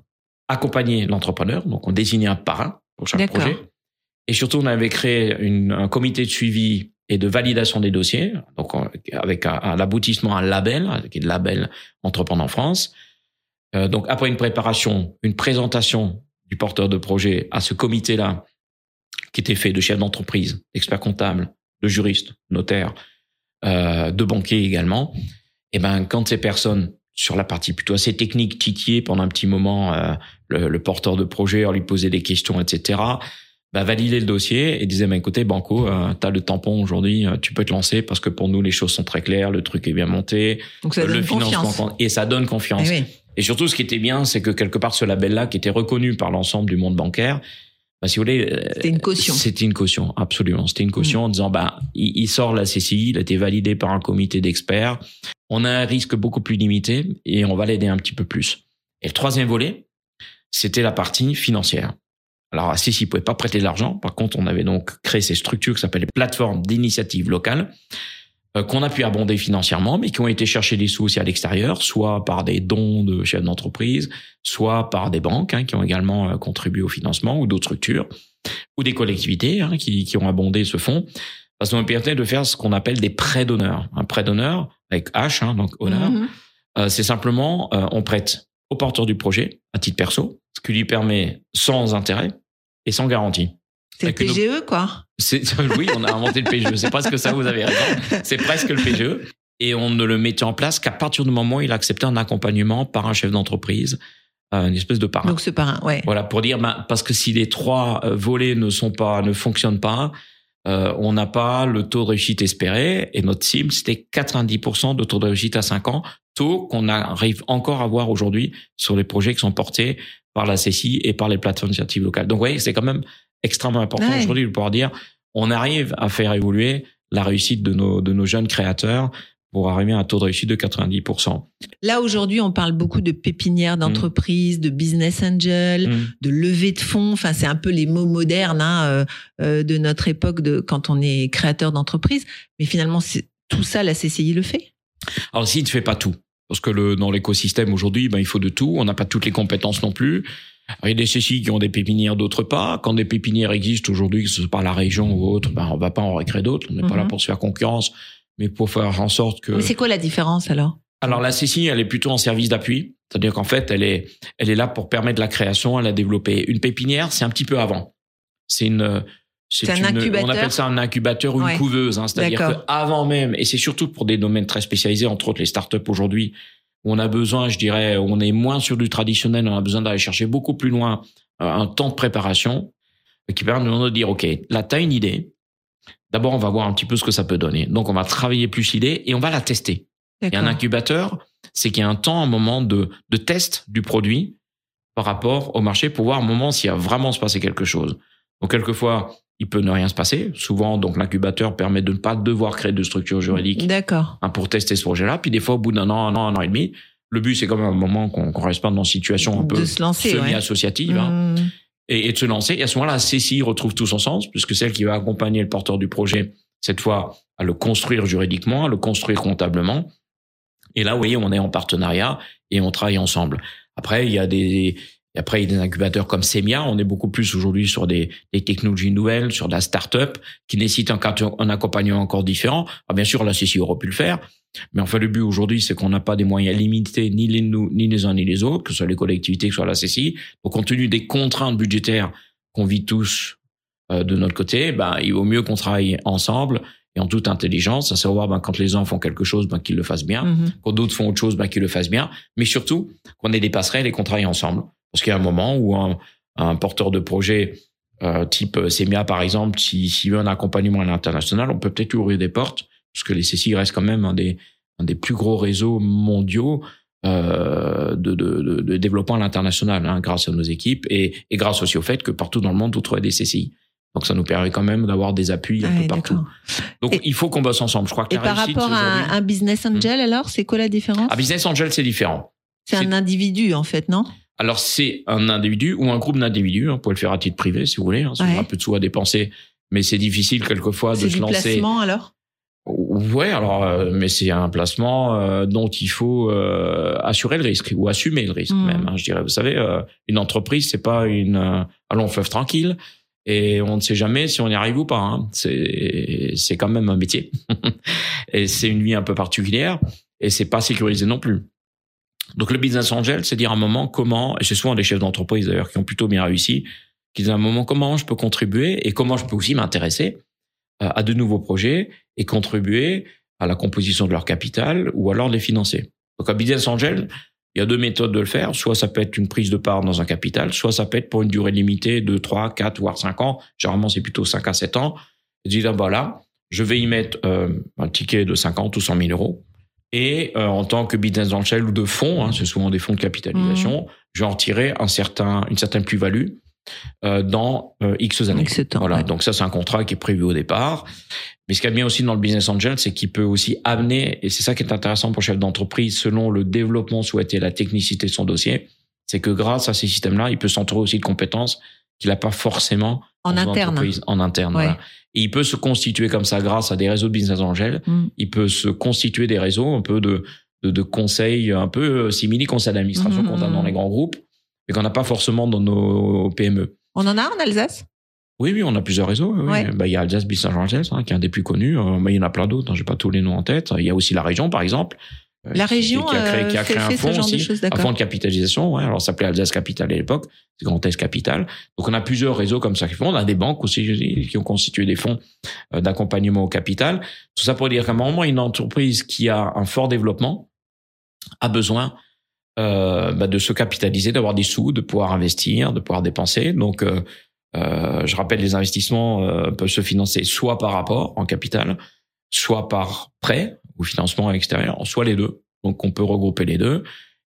accompagnaient l'entrepreneur, donc on désignait un parrain pour chaque projet. Et surtout, on avait créé une, un comité de suivi et de validation des dossiers, donc on- avec un, un aboutissement à un label, qui est le label Entreprendre en France. Euh, donc après une préparation, une présentation du porteur de projet à ce comité-là, qui était fait de chefs d'entreprise, d'experts comptables, de juristes, notaires, euh, de banquiers également. Et ben quand ces personnes sur la partie plutôt assez technique titillaient pendant un petit moment euh, le, le porteur de projet, lui posait des questions, etc. Bah, valider le dossier et disait, bah, écoutez, Banco, euh, t'as le tampon aujourd'hui, euh, tu peux te lancer parce que pour nous, les choses sont très claires, le truc est bien monté, Donc ça euh, donne le financement, confiance. et ça donne confiance. Eh oui. Et surtout, ce qui était bien, c'est que quelque part, ce label-là, qui était reconnu par l'ensemble du monde bancaire, bah, si vous voulez, euh, C'était une caution. C'était une caution, absolument. C'était une caution en disant, bah, il, il sort la CCI, il a été validé par un comité d'experts. On a un risque beaucoup plus limité et on va l'aider un petit peu plus. Et le troisième volet, c'était la partie financière. Alors, la CCI pouvait pas prêter de l'argent. Par contre, on avait donc créé ces structures qui s'appellent les plateformes d'initiative locale euh, qu'on a pu abonder financièrement, mais qui ont été chercher des sous aussi à l'extérieur, soit par des dons de chefs d'entreprise, soit par des banques hein, qui ont également euh, contribué au financement, ou d'autres structures, ou des collectivités hein, qui, qui ont abondé ce fonds. Parce qu'on permet de faire ce qu'on appelle des prêts d'honneur. Un prêt d'honneur, avec H, hein, donc honneur, Mhm. euh, c'est simplement, euh, on prête au porteur du projet, à titre perso, ce qui lui permet sans intérêt et sans garantie. C'est le PGE, quoi. C'est, oui, on a inventé le PGE. C'est presque ça, vous avez raison. C'est presque le PGE. Et on ne le mettait en place qu'à partir du moment où il acceptait un accompagnement par un chef d'entreprise, euh, une espèce de parrain. Donc ce parrain, ouais. Voilà, pour dire, ben, parce que si les trois euh, volets ne sont pas, ne fonctionnent pas, euh, on n'a pas le taux de réussite espéré et notre cible c'était 90% de taux de réussite à 5 ans, taux qu'on arrive encore à voir aujourd'hui sur les projets qui sont portés par la CCI et par les plateformes initiatives locales. Donc vous voyez, c'est quand même extrêmement important aujourd'hui de pouvoir dire on arrive à faire évoluer la réussite de nos, de nos jeunes créateurs pour arriver à un taux de réussite de 90%. Là, aujourd'hui, on parle beaucoup de pépinière d'entreprise, de business angel, mm. de levée de fonds. Enfin, c'est un peu les mots modernes hein, euh, euh, de notre époque de quand on est créateur d'entreprise. Mais finalement, c'est tout ça, la CCI le fait? Alors, s'il ne fait pas tout, parce que le, dans l'écosystème aujourd'hui, ben, il faut de tout. On n'a pas toutes les compétences non plus. Il y a des CCI qui ont des pépinières, d'autres pas. Quand des pépinières existent aujourd'hui, que ce soit par la région ou autre, ben, on va pas en recréer d'autres. On n'est pas là mm-hmm. pour se faire concurrence mais pour faire en sorte que. Mais c'est quoi la différence alors? Alors la CCI, elle est plutôt en service d'appui, c'est-à-dire qu'en fait, elle est, elle est là pour permettre la création, elle la développer. Une pépinière, c'est un petit peu avant. C'est une, c'est un incubateur. On appelle ça un incubateur ou une couveuse, hein, c'est-à-dire qu'avant même, et c'est surtout pour des domaines très spécialisés, entre autres les startups aujourd'hui, on a besoin, je dirais, on est moins sur du traditionnel, on a besoin d'aller chercher beaucoup plus loin euh, un temps de préparation qui permet de nous dire, OK, là, tu as une idée, D'abord, on va voir un petit peu ce que ça peut donner. Donc, on va travailler plus l'idée et on va la tester. Et un incubateur, c'est qu'il y a un temps, un moment de, de test du produit par rapport au marché pour voir un moment s'il y a vraiment se passer quelque chose. Donc, quelquefois, il peut ne rien se passer. Souvent, donc, l'incubateur permet de ne pas devoir créer de structure juridique. D'accord. Hein, pour tester ce projet-là. Puis, des fois, au bout d'un an, un an, un an et demi, le but, c'est quand même un moment qu'on qu reste pas dans une situation un peu semi-associative. Hein. Mmh et, de se lancer. Et à ce moment-là, CCI retrouve tout son sens, puisque celle qui va accompagner le porteur du projet, cette fois, à le construire juridiquement, à le construire comptablement. Et là, vous voyez, on est en partenariat et on travaille ensemble. Après, il y a des, après, il y a des incubateurs comme Semia. On est beaucoup plus aujourd'hui sur des, des, technologies nouvelles, sur de la start-up qui nécessite un, un accompagnement encore différent. Alors, ah, bien sûr, la CCI aurait pu le faire. Mais enfin, le but aujourd'hui, c'est qu'on n'a pas des moyens limités, ni les, nous, ni les uns ni les autres, que ce soit les collectivités, que ce soit la CCI. Donc, compte tenu des contraintes budgétaires qu'on vit tous euh, de notre côté, ben, il vaut mieux qu'on travaille ensemble et en toute intelligence, à savoir ben, quand les uns font quelque chose, ben, qu'ils le fassent bien. Mm-hmm. Quand d'autres font autre chose, ben, qu'ils le fassent bien. Mais surtout, qu'on ait des passerelles et qu'on travaille ensemble. Parce qu'il y a un moment où un, un porteur de projet euh, type Semia, par exemple, s'il si veut un accompagnement à l'international, on peut peut-être ouvrir des portes parce que les CCI restent quand même un des, un des plus gros réseaux mondiaux euh, de, de, de, développement à l'international, hein, grâce à nos équipes et, et, grâce aussi au fait que partout dans le monde, on trouve des CCI. Donc ça nous permet quand même d'avoir des appuis un peu partout. Donc il faut qu'on bosse ensemble. Je crois que et par rapport à un business hmm. angel, alors, c'est quoi la différence? Un business angel, c'est différent. C'est un individu, en fait, non? Alors c'est un individu ou un groupe d'individus. Hein, vous pouvez le faire à titre privé, si vous voulez. Hein, un peu de sous à dépenser, mais c'est difficile quelquefois de se du lancer. Placement, alors? Ouais, alors, euh, mais c'est un placement euh, dont il faut euh, assurer le risque ou assumer le risque hmm. même. Hein, je dirais, vous savez, une entreprise, c'est pas une allons fleuve tranquille et on ne sait jamais si on y arrive ou pas. Hein. C'est c'est quand même un métier et c'est une vie un peu particulière et c'est pas sécurisé non plus. Donc le business angel, c'est dire un moment comment, et c'est souvent des chefs d'entreprise d'ailleurs qui ont plutôt bien réussi, qui disent un moment comment je peux contribuer et comment je peux aussi m'intéresser à de nouveaux projets et contribuer à la composition de leur capital ou alors les financer. Donc à Business Angel, il y a deux méthodes de le faire. Soit ça peut être une prise de part dans un capital, soit ça peut être pour une durée limitée de 3, 4, voire 5 ans. Généralement, c'est plutôt 5 à 7 ans. Et dire, voilà, je vais y mettre euh, un ticket de 50 ou 100 000 euros. Et euh, en tant que business angel ou de fonds, hein, c'est souvent des fonds de capitalisation, mmh. je vais en tirer un certain, une certaine plus-value euh, dans euh, X années. voilà. Donc ça, c'est un contrat qui est prévu au départ. Mais ce qu'il y a bien aussi dans le business angel, c'est qu'il peut aussi amener, et c'est ça qui est intéressant pour le chef d'entreprise, selon le développement souhaité, la technicité de son dossier, c'est que grâce à ces systèmes-là, il peut s'entourer aussi de compétences qu'il n'a pas forcément en interne. En interne, voilà. Et il peut se constituer comme ça grâce à des réseaux de business angel. Mm. Il peut se constituer des réseaux un peu de, de, de conseils, un peu simili conseils d'administration qu'on a dans les grands groupes mais qu'on n'a pas forcément dans nos PME. On en a en Alsace? Oui, oui, on a plusieurs réseaux. Bah, il y a Alsace Business Angels, hein, qui est un des plus connus. Euh, mais il y en a plein d'autres. Hein, J'ai pas tous les noms en tête. Il y a aussi la région, par exemple. Euh, la région qui, a créé, qui a créé un fonds aussi, choses, un fonds de capitalisation. Ouais, alors ça s'appelait Alsace Capital à l'époque, c'est Grand Est Capital. Donc on a plusieurs réseaux comme ça qui font. On a des banques aussi qui ont constitué des fonds euh, d'accompagnement au capital. Tout ça pour dire qu'à un moment, une entreprise qui a un fort développement a besoin euh, bah, de se capitaliser, d'avoir des sous, de pouvoir investir, de pouvoir dépenser. Donc, euh, Euh, je rappelle, les investissements euh, peuvent se financer soit par rapport en capital, soit par prêt ou financement extérieur, soit les deux. Donc on peut regrouper les deux.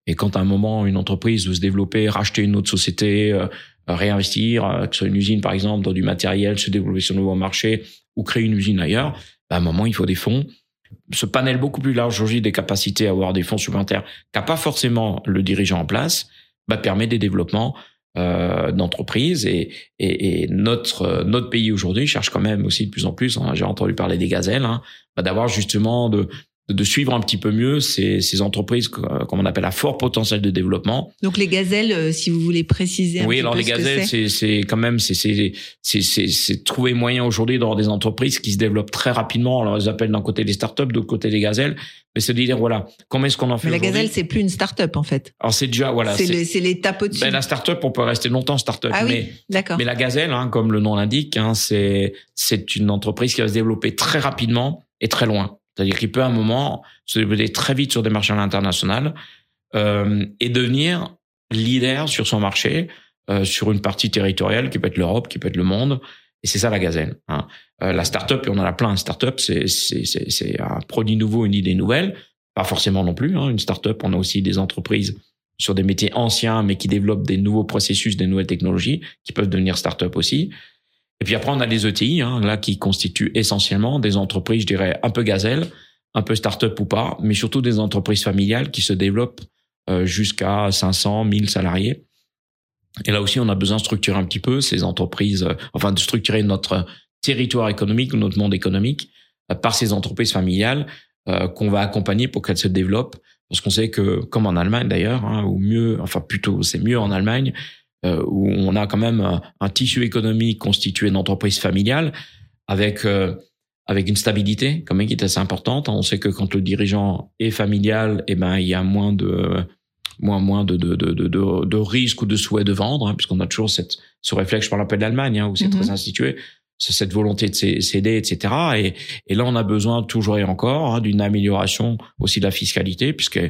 Et quand à un moment une entreprise veut se développer, racheter une autre société, euh, réinvestir, euh, que ce soit une usine par exemple dans du matériel, se développer sur un nouveau marché ou créer une usine ailleurs, bah, à un moment il faut des fonds. Ce panel beaucoup plus large aujourd'hui des capacités à avoir des fonds supplémentaires qu'a pas forcément le dirigeant en place, bah, permet des développements euh, d'entreprises et, et, et, notre notre pays aujourd'hui cherche quand même aussi de plus en plus. J'ai entendu parler des gazelles, hein, bah, d'avoir justement de de suivre un petit peu mieux ces, ces entreprises comme on appelle à fort potentiel de développement. Donc les gazelles, euh, si vous voulez préciser un oui, petit alors peu les ce gazelles, c'est. c'est quand même c'est c'est c'est c'est c'est trouver moyen aujourd'hui d'avoir des entreprises qui se développent très rapidement. Alors ils appellent d'un côté les startups, de l'autre côté les gazelles, mais c'est de dire voilà comment est-ce qu'on en fait Mais la gazelle, c'est plus une start-up en fait. Alors c'est déjà voilà. c'est l'étape au-dessus. ben, la startup, on peut rester longtemps startup, ah mais oui, d'accord. mais la gazelle, hein, comme le nom l'indique, hein, c'est c'est une entreprise qui va se développer très rapidement et très loin. C'est-à-dire qu'il peut à un moment se développer très vite sur des marchés à l'international euh, et devenir leader sur son marché, euh, sur une partie territoriale qui peut être l'Europe, qui peut être le monde. Et c'est ça la gazelle. Hein. Euh, la start-up, et on en a plein. Start-up, c'est c'est c'est c'est un produit nouveau, une idée nouvelle. Pas forcément non plus. Hein. Une start-up, on a aussi des entreprises sur des métiers anciens, mais qui développent des nouveaux processus, des nouvelles technologies, qui peuvent devenir start-up aussi. Et puis après, on a les ETI, hein, là, qui constituent essentiellement des entreprises, je dirais, un peu gazelles, un peu start-up ou pas, mais surtout des entreprises familiales qui se développent euh, jusqu'à 500, 1000 salariés. Et là aussi, on a besoin de structurer un petit peu ces entreprises, euh, enfin de structurer notre territoire économique ou notre monde économique euh, par ces entreprises familiales qu'on va accompagner pour qu'elles se développent. Parce qu'on sait que, comme en Allemagne d'ailleurs, hein, ou mieux, enfin plutôt, c'est mieux en Allemagne, euh, où on a quand même un, un tissu économique constitué d'entreprises familiales avec euh, avec une stabilité quand même qui est assez importante. On sait que quand le dirigeant est familial, eh ben il y a moins de moins moins de de de de, de, risques ou de souhait de vendre, hein, puisqu'on a toujours cette ce réflexe. Je parle un peu de l'Allemagne, hein, où c'est très institué. C'est cette volonté de cé- céder, etc. Et, et là, on a besoin toujours et encore hein, d'une amélioration aussi de la fiscalité, puisque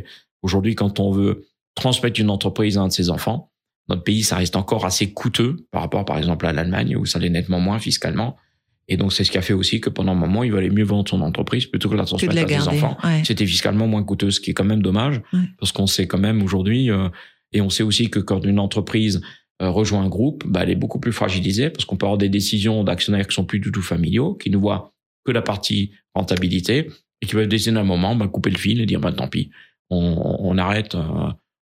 aujourd'hui, quand on veut transmettre une entreprise à un de ses enfants, notre pays, ça reste encore assez coûteux par rapport, par exemple, à l'Allemagne, où ça l'est nettement moins fiscalement. Et donc, c'est ce qui a fait aussi que pendant un moment, il valait mieux vendre son entreprise plutôt que la transmettre de la à ses enfants. ouais. C'était fiscalement moins coûteux, ce qui est quand même dommage, Ouais. parce qu'on sait quand même aujourd'hui, euh, et on sait aussi que quand une entreprise euh, rejoint un groupe, bah, elle est beaucoup plus fragilisée, parce qu'on peut avoir des décisions d'actionnaires qui sont plus du tout familiaux, qui ne voient que la partie rentabilité, et qui peuvent décider à un moment, bah, couper le fil et dire, bah, tant pis, on, on arrête, euh,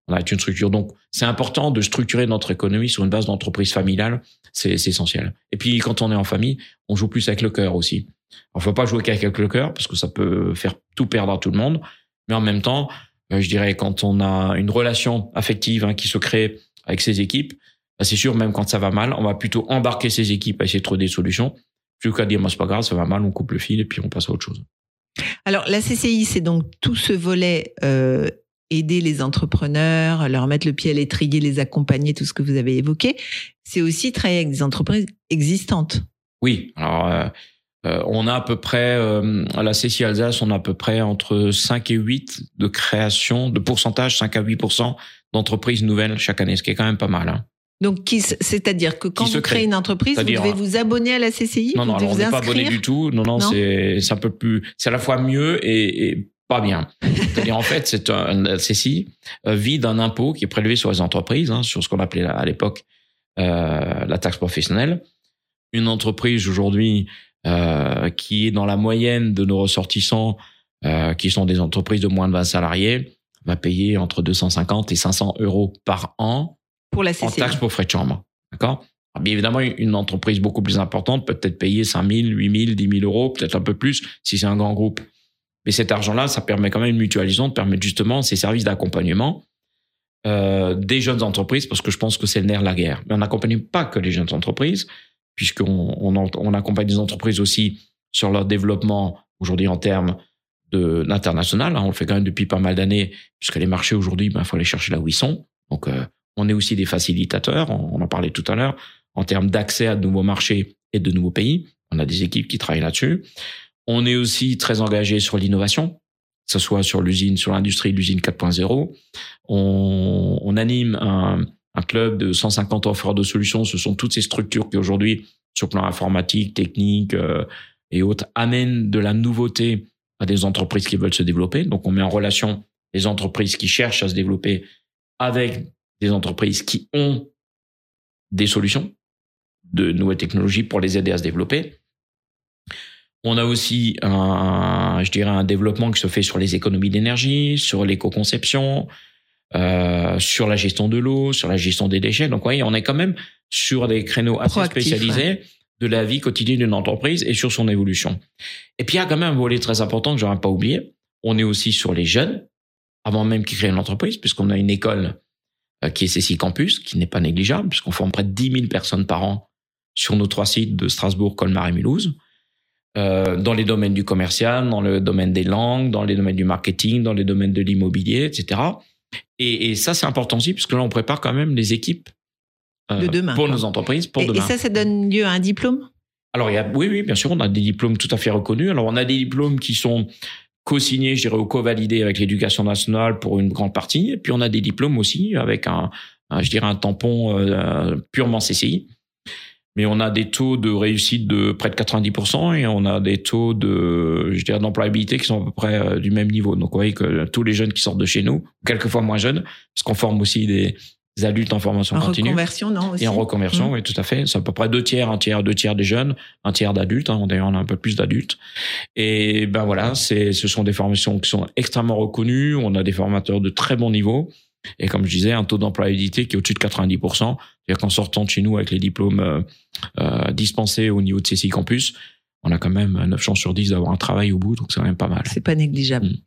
on arrête une structure. Donc, c'est important de structurer notre économie sur une base d'entreprise familiale, c'est essentiel. Et puis, quand on est en famille, on joue plus avec le cœur aussi. Ne faut pas jouer qu'avec le cœur, parce que ça peut faire tout perdre à tout le monde, mais en même temps, euh, je dirais, quand on a une relation affective hein, qui se crée avec ses équipes, bah, c'est sûr, même quand ça va mal, on va plutôt embarquer ses équipes à essayer de trouver des solutions, plutôt qu'à dire, moi, c'est pas grave, ça va mal, on coupe le fil et puis on passe à autre chose. Alors la CCI, c'est donc tout ce volet euh, aider les entrepreneurs, leur mettre le pied à l'étrier, les accompagner, tout ce que vous avez évoqué. C'est aussi travailler avec des entreprises existantes. Oui, alors euh, euh, on a à peu près, euh, à la CCI Alsace, on a à peu près entre 5 et 8 de création, de pourcentage, 5 à 8% d'entreprises nouvelles chaque année, ce qui est quand même pas mal. Hein. Donc, c'est-à-dire que quand vous créez crée. une entreprise, vous devez euh, vous abonner à la CCI, Non, vous non, devez alors on vous n'est pas abonné du tout. Non, non, c'est un peu plus, c'est à la fois mieux et, et pas bien. C'est-à-dire en fait, c'est un CCI euh, vit d'un impôt qui est prélevé sur les entreprises, hein, sur ce qu'on appelait à l'époque euh, la taxe professionnelle. Une entreprise aujourd'hui euh, qui est dans la moyenne de nos ressortissants, euh, qui sont des entreprises de moins de 20 salariés, va payer entre 250 et 500 euros par an pour la en CCI. taxes pour frais de chambre. D'accord? Bien évidemment, une entreprise beaucoup plus importante peut peut-être payer 5 000, 8 000, 10 000 euros, peut-être un peu plus si c'est un grand groupe. Mais cet argent-là, ça permet quand même une mutualisation, de permettre justement ces services d'accompagnement euh, des jeunes entreprises, parce que je pense que c'est le nerf de la guerre. Mais on n'accompagne pas que les jeunes entreprises, puisqu'on on, accompagne des entreprises aussi sur leur développement aujourd'hui en termes de l'international. hein. on le fait quand même depuis pas mal d'années, puisque les marchés aujourd'hui, il faut aller chercher là où ils sont. Donc, euh, on est aussi des facilitateurs, on on en parlait tout à l'heure, en termes d'accès à de nouveaux marchés et de nouveaux pays. On a des équipes qui travaillent là-dessus. On est aussi très engagé sur l'innovation, que ce soit sur l'usine, sur l'industrie, l'usine 4.0. On, on anime un, un club de 150 offreurs de solutions. Ce sont toutes ces structures qui aujourd'hui, sur le plan informatique, technique euh, et autres, amènent de la nouveauté à des entreprises qui veulent se développer. Donc, on met en relation les entreprises qui cherchent à se développer avec des entreprises qui ont des solutions de nouvelles technologies pour les aider à se développer. On a aussi un, je dirais, un développement qui se fait sur les économies d'énergie, sur l'éco-conception, euh, sur la gestion de l'eau, sur la gestion des déchets. Donc, voyez, on est quand même sur des créneaux assez spécialisés de la vie quotidienne d'une entreprise et sur son évolution. Et puis, il y a quand même un volet très important que j'aurais pas oublié. On est aussi sur les jeunes, avant même qu'ils créent une entreprise, puisqu'on a une école euh, qui est CCI Campus, qui n'est pas négligeable, puisqu'on forme près de 10 000 personnes par an sur nos trois sites de Strasbourg, Colmar et Mulhouse. Euh, dans les domaines du commercial, dans le domaine des langues, dans les domaines du marketing, dans les domaines de l'immobilier, etc. Et, et ça, c'est important aussi, puisque là, on prépare quand même les équipes euh, De demain, pour quoi. nos entreprises, pour Et, et demain. ça, ça donne lieu à un diplôme? Alors, il y a, oui, oui, bien sûr, on a des diplômes tout à fait reconnus. Alors, on a des diplômes qui sont co-signés, je dirais, ou co-validés avec l'éducation nationale pour une grande partie. Et puis, on a des diplômes aussi avec un, un, je dirais, un tampon euh, purement CCI. Mais on a des taux de réussite de près de 90% et on a des taux de, je dirais, d'employabilité qui sont à peu près euh, du même niveau. Donc, vous voyez que tous les jeunes qui sortent de chez nous, quelquefois moins jeunes, parce qu'on forme aussi des, adultes en formation En continue. reconversion, non aussi Et en reconversion, Mm. oui, tout à fait. C'est à peu près deux tiers, un tiers, deux tiers des jeunes, un tiers d'adultes. Hein. D'ailleurs, on a un peu plus d'adultes. Et ben voilà, c'est, ce sont des formations qui sont extrêmement reconnues. On a des formateurs de très bon niveau. Et comme je disais, un taux d'employabilité qui est au-dessus de 90%. C'est-à-dire qu'en sortant de chez nous avec les diplômes euh, euh, dispensés au niveau de CCI Campus, on a quand même 9 chances sur 10 d'avoir un travail au bout. Donc c'est quand même pas mal. C'est pas négligeable. Mm.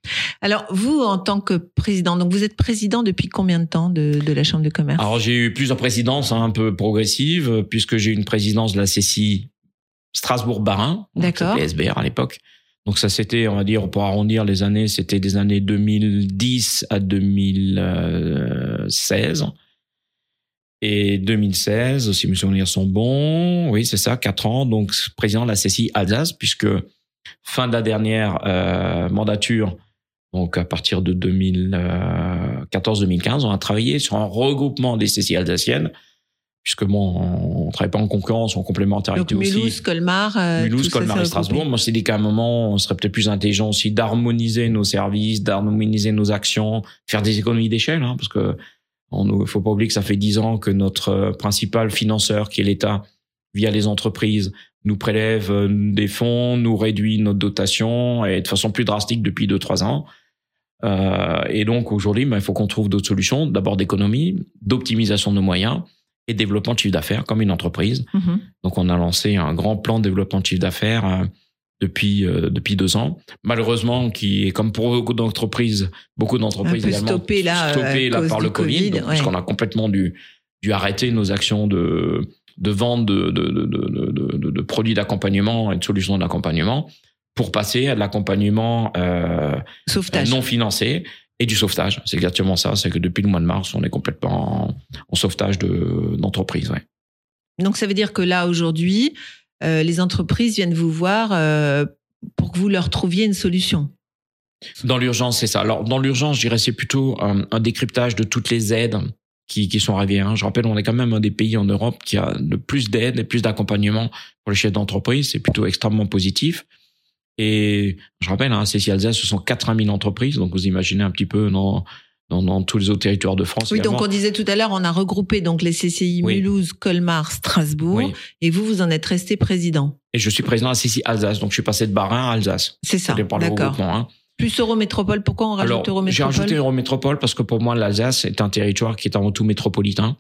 Alors, vous, en tant que président, donc vous êtes président depuis combien de temps de, de la Chambre de commerce? Alors j'ai eu plusieurs présidences hein, un peu progressives, puisque j'ai eu une présidence de la CCI Strasbourg-Barin, D'accord. PSBR à l'époque. Donc ça c'était, on va dire, pour arrondir les années, c'était des années 2010 à 2016. Et 2016, si mes souvenirs sont bons, oui c'est ça, quatre ans, donc président de la CCI Alsace, puisque fin de la dernière euh, mandature, donc à partir de 2014-2015, on a travaillé sur un regroupement des CCI alsaciennes, puisque bon, on ne travaille pas en concurrence, en Donc complémentarité aussi. Mulhouse, Colmar, euh, Mulhouse, ça, Colmar et Strasbourg. Moi, c'est dit qu'à un moment, on serait peut-être plus intelligent aussi d'harmoniser nos services, d'harmoniser nos actions, faire des économies d'échelle, hein, parce que on faut pas oublier que ça fait dix ans que notre euh, principal financeur, qui est l'État, via les entreprises, nous prélève euh, des fonds, nous réduit notre dotation et de façon plus drastique depuis deux trois ans. Euh, et donc aujourd'hui, ben, il faut qu'on trouve d'autres solutions, d'abord d'économie, d'optimisation de nos moyens et développement de chiffre d'affaires comme une entreprise. Mhm. Donc on a lancé un grand plan de développement de chiffre d'affaires euh, depuis euh, depuis deux ans. Malheureusement, qui est comme pour beaucoup d'entreprises, beaucoup d'entreprises également stoppé là, stoppé par le Covid, Covid, puisqu'on a complètement dû dû arrêter nos actions de de vente de de de de, de, de- de produits d'accompagnement et de solutions d'accompagnement pour passer à de l'accompagnement euh, non financé et du sauvetage. C'est exactement ça. C'est que depuis le mois de mars, on est complètement en, en sauvetage de d'entreprise. Ouais. Donc ça veut dire que là aujourd'hui, les entreprises viennent vous voir euh, pour que vous leur trouviez une solution. Dans l'urgence, c'est ça. Alors, dans l'urgence, je dirais, c'est plutôt un, décryptage de toutes les aides qui, qui sont arrivées. hein. Je rappelle, on est quand même un des pays en Europe qui a le plus d'aides et plus d'accompagnement pour les chefs d'entreprise. C'est plutôt extrêmement positif. Et je rappelle, hein, CCI Alsace, ce sont 80 000 entreprises. Donc, vous imaginez un petit peu dans, dans, dans tous les autres territoires de France. Oui, également. donc on disait tout à l'heure, on a regroupé donc les CCI Oui. Mulhouse, Colmar, Strasbourg, Oui. et vous, vous en êtes resté président. Et je suis président à CCI Alsace. Donc, je suis passé de Barin à Alsace. C'est ça, d'accord. Hein. Plus Eurométropole, pourquoi on rajoute Alors, j'ai Eurométropole rajouté Eurométropole parce que pour moi, l'Alsace est un territoire qui est avant tout métropolitain.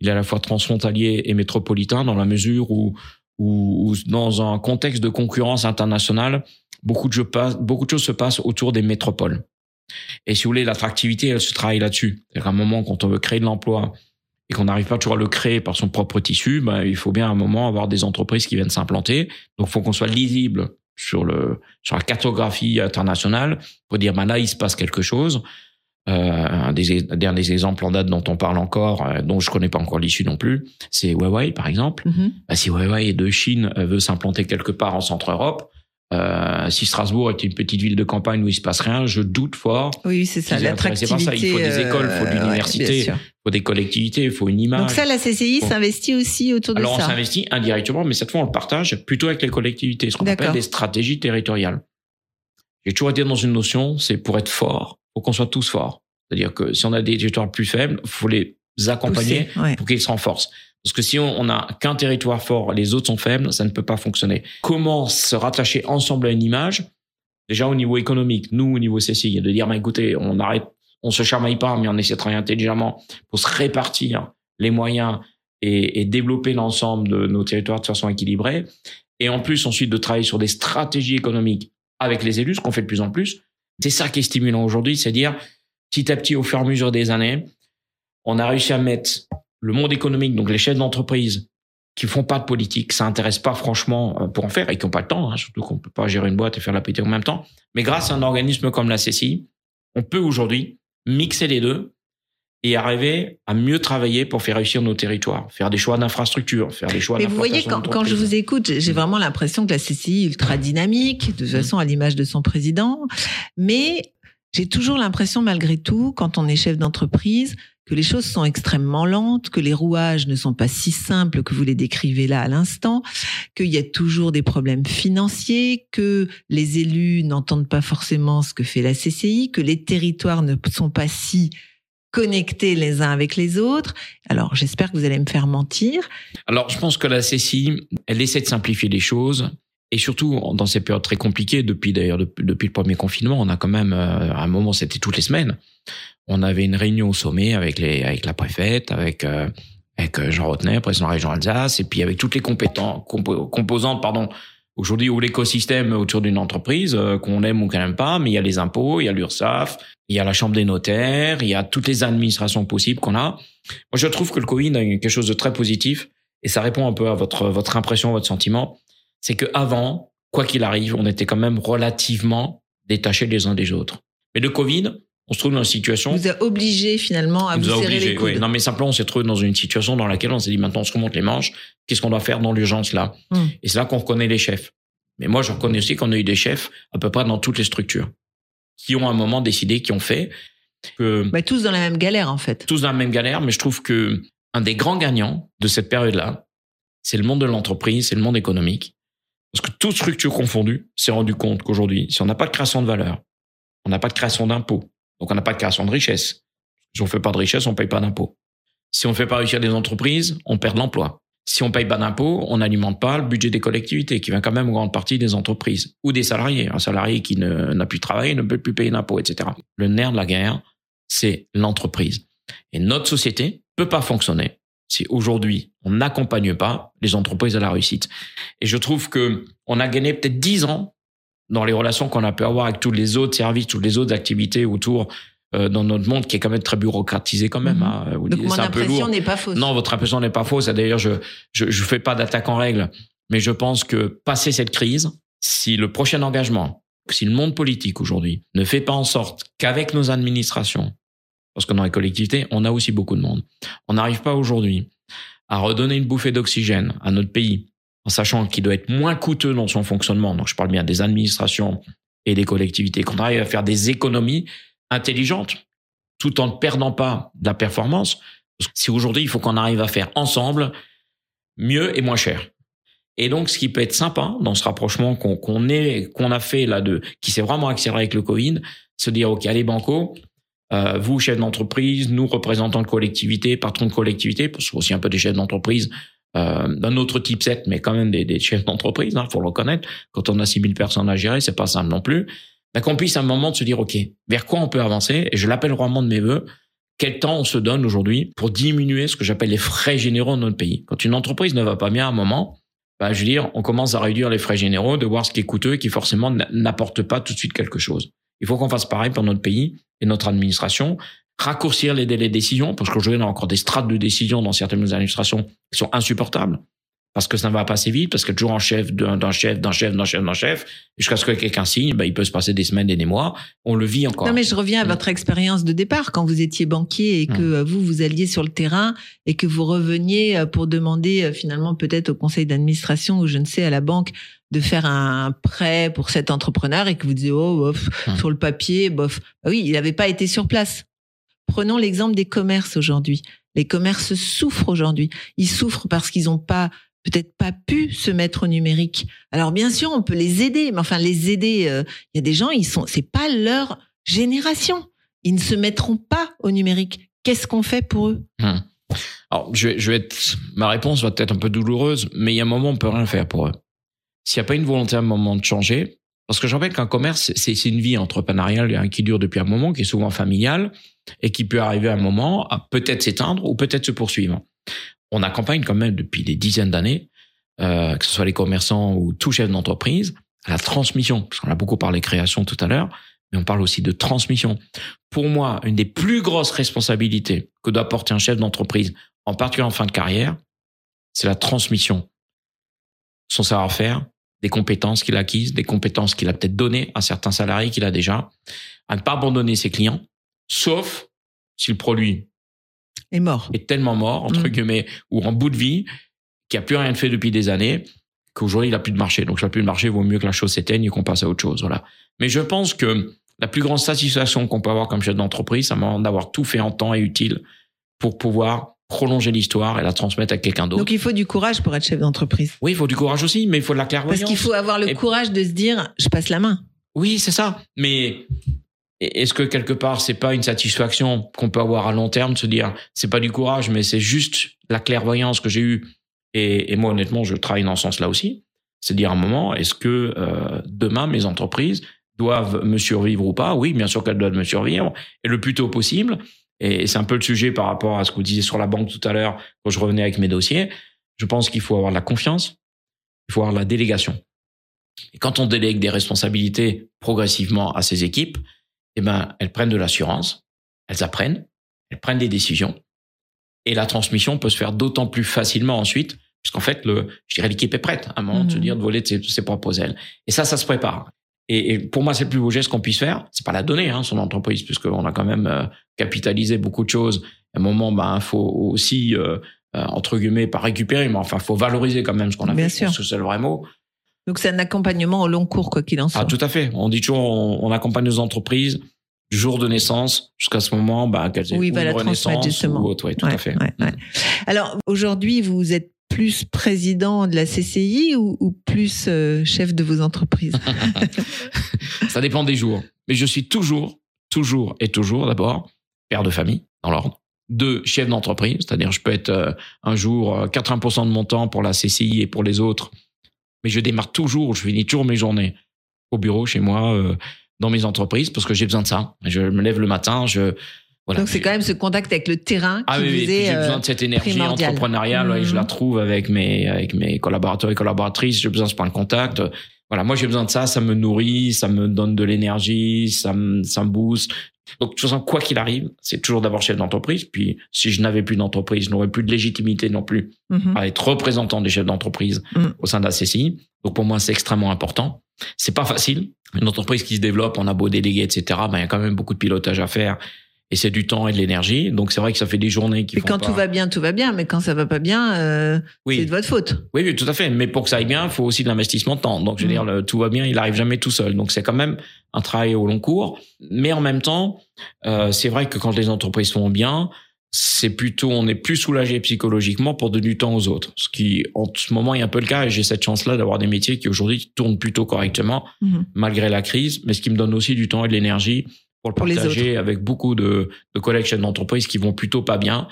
Il est à la fois transfrontalier et métropolitain dans la mesure où, où, où dans un contexte de concurrence internationale, beaucoup de, jeux passent- beaucoup de choses se passent autour des métropoles. Et si vous voulez, l'attractivité, elle se travaille là-dessus. C'est-à-dire à un moment, quand on veut créer de l'emploi et qu'on n'arrive pas toujours à le créer par son propre tissu, ben, il faut bien à un moment avoir des entreprises qui viennent s'implanter. Donc, il faut qu'on soit lisible sur le sur la cartographie internationale pour dire ben là il se passe quelque chose. Euh, un des derniers exemples en date dont on parle encore, euh, dont je connais pas encore l'issue non plus, c'est Huawei par exemple. Mhm. Bah, si Huawei de Chine veut s'implanter quelque part en Centre-Europe, Euh, si Strasbourg était une petite ville de campagne où il se passe rien, je doute fort. Oui, c'est ça, l'attractivité. ça. Il faut des écoles, il faut de euh, l'université, il faut des collectivités, il faut une image. Donc ça, la CCI s'investit aussi autour de Alors on ça. s'investit indirectement, mais cette fois on le partage plutôt avec les collectivités, ce qu'on appelle des stratégies territoriales. J'ai toujours été dans une notion, c'est pour être fort, faut qu'on soit tous forts. C'est-à-dire que si on a des territoires plus faibles, faut les accompagner Pousser, ouais. pour qu'ils se renforcent. Parce que si on on a qu'un territoire fort, les autres sont faibles, ça ne peut pas fonctionner. Comment se rattacher ensemble à une image? Déjà au niveau économique, nous au niveau CCI, de dire, bah, écoutez, on arrête, on se chamaille pas, mais on essaie de travailler intelligemment pour se répartir les moyens et, développer l'ensemble de nos territoires de façon équilibrée. Et en plus, ensuite, de travailler sur des stratégies économiques avec les élus, ce qu'on fait de plus en plus. C'est ça qui est stimulant aujourd'hui, c'est dire, petit à petit, au fur et à mesure des années, on a réussi à mettre le monde économique, donc les chefs d'entreprise qui font pas de politique, ça intéresse pas franchement euh, pour en faire et qui ont pas le temps, hein, surtout qu'on peut pas gérer une boîte et faire la politique en même temps. Mais grâce à un organisme comme la CCI, on peut aujourd'hui mixer les deux et arriver à mieux travailler pour faire réussir nos territoires, faire des choix d'infrastructure, faire des choix Mais vous voyez, quand, quand je vous écoute, j'ai vraiment l'impression que la CCI est ultra dynamique, de toute Mm. façon à l'image de son président. Mais j'ai toujours l'impression, malgré tout, quand on est chef d'entreprise, que les choses sont extrêmement lentes, que les rouages ne sont pas si simples que vous les décrivez là à l'instant, qu'il y a toujours des problèmes financiers, que les élus n'entendent pas forcément ce que fait la CCI, que les territoires ne sont pas si connectés les uns avec les autres. Alors, j'espère que vous allez me faire mentir. Alors, je pense que la CCI, elle essaie de simplifier les choses. Et surtout, dans ces périodes très compliquées, depuis d'ailleurs depuis, le premier confinement, on a quand même, euh, à un moment, c'était toutes les semaines, on avait une réunion au sommet avec les, avec la préfète, avec, euh, avec euh, Jean Rotner, président de la région Alsace, et puis avec toutes les compétents, compo- composantes, pardon, aujourd'hui, ou l'écosystème autour d'une entreprise, euh, qu'on aime ou qu'on n'aime pas, mais il y a les impôts, il y a l'URSSAF, il y a la chambre des notaires, il y a toutes les administrations possibles qu'on a. Moi, je trouve que le Covid a quelque chose de très positif, et ça répond un peu à votre, votre impression, votre sentiment c'est que avant, quoi qu'il arrive, on était quand même relativement détachés les uns des autres. Mais le Covid, on se trouve dans une situation. vous a obligé finalement à vous serrer obligés, les coudes. oui. Non, mais simplement, on s'est trouvé dans une situation dans laquelle on s'est dit maintenant, on se remonte les manches. Qu'est-ce qu'on doit faire dans l'urgence là? Hmm. Et c'est là qu'on reconnaît les chefs. Mais moi, je reconnais aussi qu'on a eu des chefs à peu près dans toutes les structures qui ont à un moment décidé, qui ont fait que Bah, tous dans la même galère en fait. tous dans la même galère, mais je trouve que un des grands gagnants de cette période-là, c'est le monde de l'entreprise, c'est le monde économique. Parce que toute structure confondue s'est rendu compte qu'aujourd'hui, si on n'a pas de création de valeur, on n'a pas de création d'impôts, donc on n'a pas de création de richesse. Si on fait pas de richesse, on paye pas d'impôts. Si on fait pas réussir des entreprises, on perd l'emploi. Si on paye pas d'impôts, on n'alimente pas le budget des collectivités, qui vient quand même en grande partie des entreprises ou des salariés. Un salarié qui ne- n'a plus de travail ne peut plus payer d'impôts, etc. Le nerf de la guerre, c'est l'entreprise. Et notre société peut pas fonctionner si aujourd'hui on n'accompagne pas les entreprises à la réussite. Et je trouve que on a gagné peut-être 10 ans dans les relations qu'on a pu avoir avec tous les autres services, toutes les autres activités autour euh, dans notre monde qui est quand même très bureaucratisé quand même. Mhm. hein. Vous Donc mon impression n'est pas fausse. Non, votre impression n'est pas fausse. D'ailleurs, je, je je fais pas d'attaque en règle, mais je pense que passer cette crise, si le prochain engagement, si le monde politique aujourd'hui ne fait pas en sorte qu'avec nos administrations, parce que dans les collectivités, on a aussi beaucoup de monde, on n'arrive pas aujourd'hui à redonner une bouffée d'oxygène à notre pays, en sachant qu'il doit être moins coûteux dans son fonctionnement. Donc, je parle bien des administrations et des collectivités, qu'on arrive à faire des économies intelligentes, tout en ne perdant pas de la performance. Parce que si aujourd'hui, il faut qu'on arrive à faire ensemble mieux et moins cher. Et donc, ce qui peut être sympa dans ce rapprochement qu'on est, qu'on a fait là de, qui s'est vraiment accéléré avec le Covid, se dire ok, allez banco, euh, vous chefs d'entreprise, nous représentants de collectivité, patrons de collectivité, parce que aussi un peu des chefs d'entreprise euh, d'un autre type 7, mais quand même des, des chefs d'entreprise, hein, faut le reconnaître. Quand on a 6000 personnes à gérer, c'est pas simple non plus. Mais qu'on puisse à un moment de se dire ok, vers quoi on peut avancer? Et je l'appelle vraiment de mes voeux. Quel temps on se donne aujourd'hui pour diminuer ce que j'appelle les frais généraux de notre pays? Quand une entreprise ne va pas bien à un moment, bah, je veux dire, on commence à réduire les frais généraux, de voir ce qui est coûteux et qui forcément n'apporte pas tout de suite quelque chose. Il faut qu'on fasse pareil pour notre pays et notre administration, raccourcir les délais de décision, parce qu'aujourd'hui, on a encore des strates de décision dans certaines administrations qui sont insupportables. parce que ça ne va pas assez vite, parce que toujours en chef d'un chef, d'un chef, d'un chef, d'un chef, jusqu'à ce que quelqu'un signe, ben, il peut se passer des semaines et des mois. On le vit encore. Non, mais je reviens à Mm. votre expérience de départ quand vous étiez banquier et que Mm. euh, vous, vous alliez sur le terrain et que vous reveniez euh, pour demander euh, finalement peut-être au conseil d'administration ou je ne sais à la banque de faire un prêt pour cet entrepreneur et que vous disiez, oh, bof, Mm. sur le papier, bof. Bah oui, il n'avait pas été sur place. Prenons l'exemple des commerces aujourd'hui. Les commerces souffrent aujourd'hui. Ils souffrent parce qu'ils n'ont pas peut-être pas pu se mettre au numérique. Alors bien sûr, on peut les aider, mais enfin les aider, euh, il y a des gens, ils sont, c'est pas leur génération. Ils ne se mettront pas au numérique. Qu'est-ce qu'on fait pour eux? Hmm. Alors, je vais, je vais être, ma réponse va être un peu douloureuse, mais il y a un moment, on peut rien faire pour eux. S'il n'y a pas une volonté à un moment de changer, parce que je rappelle qu'un commerce, c'est une vie entrepreneuriale qui dure depuis un moment, qui est souvent familiale, et qui peut arriver à un moment à peut-être s'éteindre ou peut-être se poursuivre. On accompagne quand même depuis des dizaines d'années, euh, que ce soit les commerçants ou tout chef d'entreprise, à la transmission, parce qu'on a beaucoup parlé création tout à l'heure, mais on parle aussi de transmission. Pour moi, une des plus grosses responsabilités que doit porter un chef d'entreprise, en particulier en fin de carrière, c'est la transmission. Son savoir-faire, des compétences qu'il a acquises, des compétences qu'il a peut-être données à certains salariés qu'il a déjà, à ne pas abandonner ses clients, sauf si le produit est mort. est tellement mort, entre Mm. guillemets, ou en bout de vie, qui a plus rien fait depuis des années, qu'aujourd'hui il a plus de marché. Donc, il a plus de marché, vaut mieux que la chose s'éteigne et qu'on passe à autre chose. Voilà. Mais je pense que la plus grande satisfaction qu'on peut avoir comme chef d'entreprise, c'est d'avoir tout fait en temps et utile pour pouvoir prolonger l'histoire et la transmettre à quelqu'un d'autre. Donc il faut du courage pour être chef d'entreprise. Oui, il faut du courage aussi, mais il faut de la clairvoyance. Parce qu'il faut avoir le Et- courage de se dire, je passe la main. Oui, c'est ça. Mais est-ce que quelque part, c'est pas une satisfaction qu'on peut avoir à long terme de se dire, c'est pas du courage, mais c'est juste la clairvoyance que j'ai eue? Et, et moi, honnêtement, je travaille dans ce sens-là aussi. C'est dire à un moment, est-ce que euh, demain, mes entreprises doivent me survivre ou pas? Oui, bien sûr qu'elles doivent me survivre, et le plus tôt possible. Et c'est un peu le sujet par rapport à ce que vous disiez sur la banque tout à l'heure, quand je revenais avec mes dossiers. Je pense qu'il faut avoir la confiance, il faut avoir la délégation. Et quand on délègue des responsabilités progressivement à ces équipes, eh ben, elles prennent de l'assurance, elles apprennent, elles prennent des décisions, et la transmission peut se faire d'autant plus facilement ensuite, puisqu'en fait, le, je dirais, l'équipe est prête à un moment de se Mhm. dire de voler de ses, de ses propres ailes. Et ça, ça se prépare. Et, et pour moi, c'est le plus beau geste qu'on puisse faire. C'est pas la donner, hein, son entreprise, puisqu'on a quand même euh, capitalisé beaucoup de choses. À un moment, ben, faut aussi, euh, euh, entre guillemets, pas récupérer, mais enfin, faut valoriser quand même ce qu'on a Bien fait. Je pense sûr. que c'est le vrai mot. Donc c'est un accompagnement au long cours, quoi qu'il en soit. Ah, tout à fait. On dit toujours, on, on accompagne nos entreprises du jour de naissance jusqu'à ce moment, bah, qu'elles aient Oui, une la transmettre, renaissance justement. ou autre. Ouais, tout Ouais, à fait. ouais. Alors aujourd'hui, vous êtes plus président de la CCI ou, plus euh, chef de vos entreprises Ça dépend des jours. Mais je suis toujours, toujours et toujours d'abord père de famille, dans l'ordre. Deux, chef d'entreprise, c'est-à-dire je peux être euh, un jour euh, 80% de mon temps pour la CCI et pour les autres, mais je démarre toujours, je finis toujours mes journées au bureau, chez moi, euh, dans mes entreprises, parce que j'ai besoin de ça. Je me lève le matin, je... Voilà, Donc c'est quand même ce contact avec le terrain qui Ah oui, j'ai euh, besoin de cette énergie entrepreneuriale, ouais, je la Mhm. trouve avec mes, avec mes collaborateurs et collaboratrices, j'ai besoin de ce point de contact. Voilà, moi j'ai besoin de ça, ça me nourrit, ça me donne de l'énergie, ça me, ça me booste. Donc de toute façon, quoi qu'il arrive, c'est toujours d'abord chef d'entreprise. Puis si je n'avais plus d'entreprise, je n'aurais plus de légitimité non plus mhm. à être représentant des chefs d'entreprise Mhm. au sein de la CCI. Donc pour moi, c'est extrêmement important. C'est pas facile. Une entreprise qui se développe, on a beau déléguer, etc. Ben il y a quand même beaucoup de pilotage à faire. Et c'est du temps et de l'énergie. Donc c'est vrai que ça fait des journées qui Et font quand pas- tout va bien, tout va bien. Mais quand ça va pas bien, euh, oui. c'est de votre faute. Oui, oui, tout à fait. Mais pour que ça aille bien, il faut aussi de l'investissement de temps. Donc, je veux Mm. dire, le, tout va bien, il arrive jamais tout seul. Donc, c'est quand même un travail au long cours. Mais en même temps, euh, c'est vrai que quand les entreprises vont bien, c'est plutôt, on est plus soulagé psychologiquement pour donner du temps aux autres. Ce qui, en ce moment, est un peu le cas. Et j'ai cette chance-là d'avoir des métiers qui aujourd'hui tournent plutôt correctement, Mhm. malgré la crise, mais ce qui me donne aussi du temps et de l'énergie pour le Pour partager avec beaucoup de, de collègues chefs d'entreprise qui vont plutôt pas bien.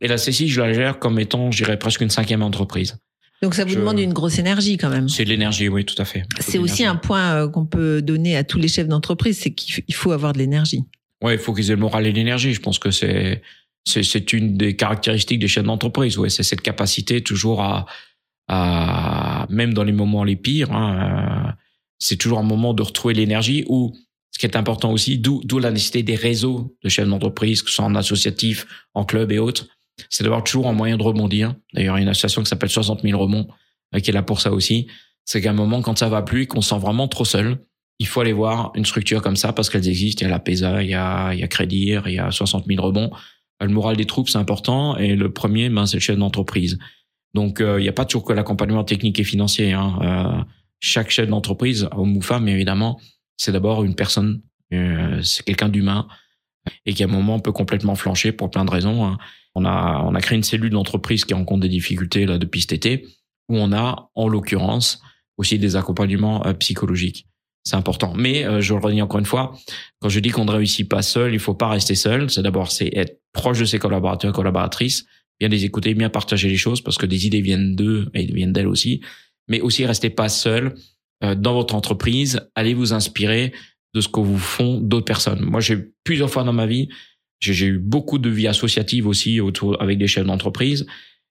Et la CCI, je la gère comme étant, je dirais, presque une cinquième entreprise. Donc ça vous Je- demande une grosse énergie quand même. C'est de l'énergie, oui, tout à fait. C'est aussi un point euh, qu'on peut donner à tous les chefs d'entreprise, c'est qu'il faut avoir de l'énergie. Ouais, il faut qu'ils aient le moral et l'énergie. Je pense que c'est c'est une des caractéristiques des chefs d'entreprise. Ouais, c'est cette capacité toujours à à même dans les moments les pires. hein, euh, c'est toujours un moment de retrouver l'énergie. Ou ce qui est important aussi, d'où la nécessité des réseaux de chefs d'entreprise, que ce soit en associatif, en club et autres, c'est d'avoir toujours un moyen de rebondir. D'ailleurs, il y a une association qui s'appelle 60 000 rebonds, euh, qui est là pour ça aussi. C'est qu'à un moment, quand ça va plus et qu'on se sent vraiment trop seul, il faut aller voir une structure comme ça parce qu'elles existent. Il y a la PESA, il y a, il y a Crédit, il y a 60 000 rebonds. Le moral des troupes, c'est important. Et le premier, ben, c'est le chef d'entreprise. Donc, euh, il n'y a pas toujours que l'accompagnement technique et financier. Hein. Euh, chaque chef d'entreprise, homme ou femme, évidemment, c'est d'abord une personne, euh, c'est quelqu'un d'humain et qui à un moment peut complètement flancher pour plein de raisons. Hein. On a on a créé une cellule d'entreprise qui rencontre des difficultés là depuis cet été où on a en l'occurrence aussi des accompagnements euh, psychologiques. C'est important. Mais euh, je le redis encore une fois, quand je dis qu'on ne réussit pas seul, il faut pas rester seul. C'est d'abord c'est être proche de ses collaborateurs, collaboratrices, bien les écouter, bien partager les choses parce que des idées viennent d'eux et viennent d'elles aussi. Mais aussi restez pas seul dans votre entreprise. Allez vous inspirer de ce que vous font d'autres personnes. Moi, j'ai plusieurs fois dans ma vie, j'ai eu beaucoup de vie associative aussi autour avec des chefs d'entreprise.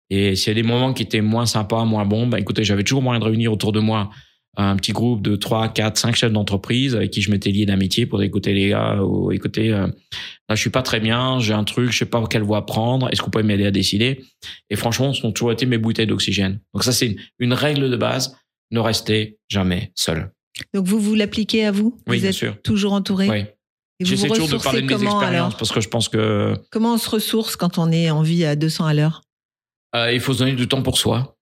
Et s'il y a des moments qui étaient moins sympas, moins bons, bah, écoutez, j'avais toujours moyen de réunir autour de moi un petit groupe de 3, 4, 5 chefs d'entreprise avec qui je m'étais lié d'amitié pour écouter les gars ou écouter, euh, là, je suis pas très bien, j'ai un truc, je sais pas quelle voie prendre, est-ce que vous pouvez m'aider à décider? Et franchement, ce sont toujours été mes bouteilles d'oxygène. Donc ça, c'est une, une, règle de base, ne restez jamais seul. Donc vous, vous l'appliquez à vous? Oui, vous bien êtes sûr. toujours entouré? Oui. J'essaie toujours de parler de mes expériences parce que je pense que Comment on se ressource quand on est en vie à 200 à l'heure? Euh, il faut se donner du temps pour soi.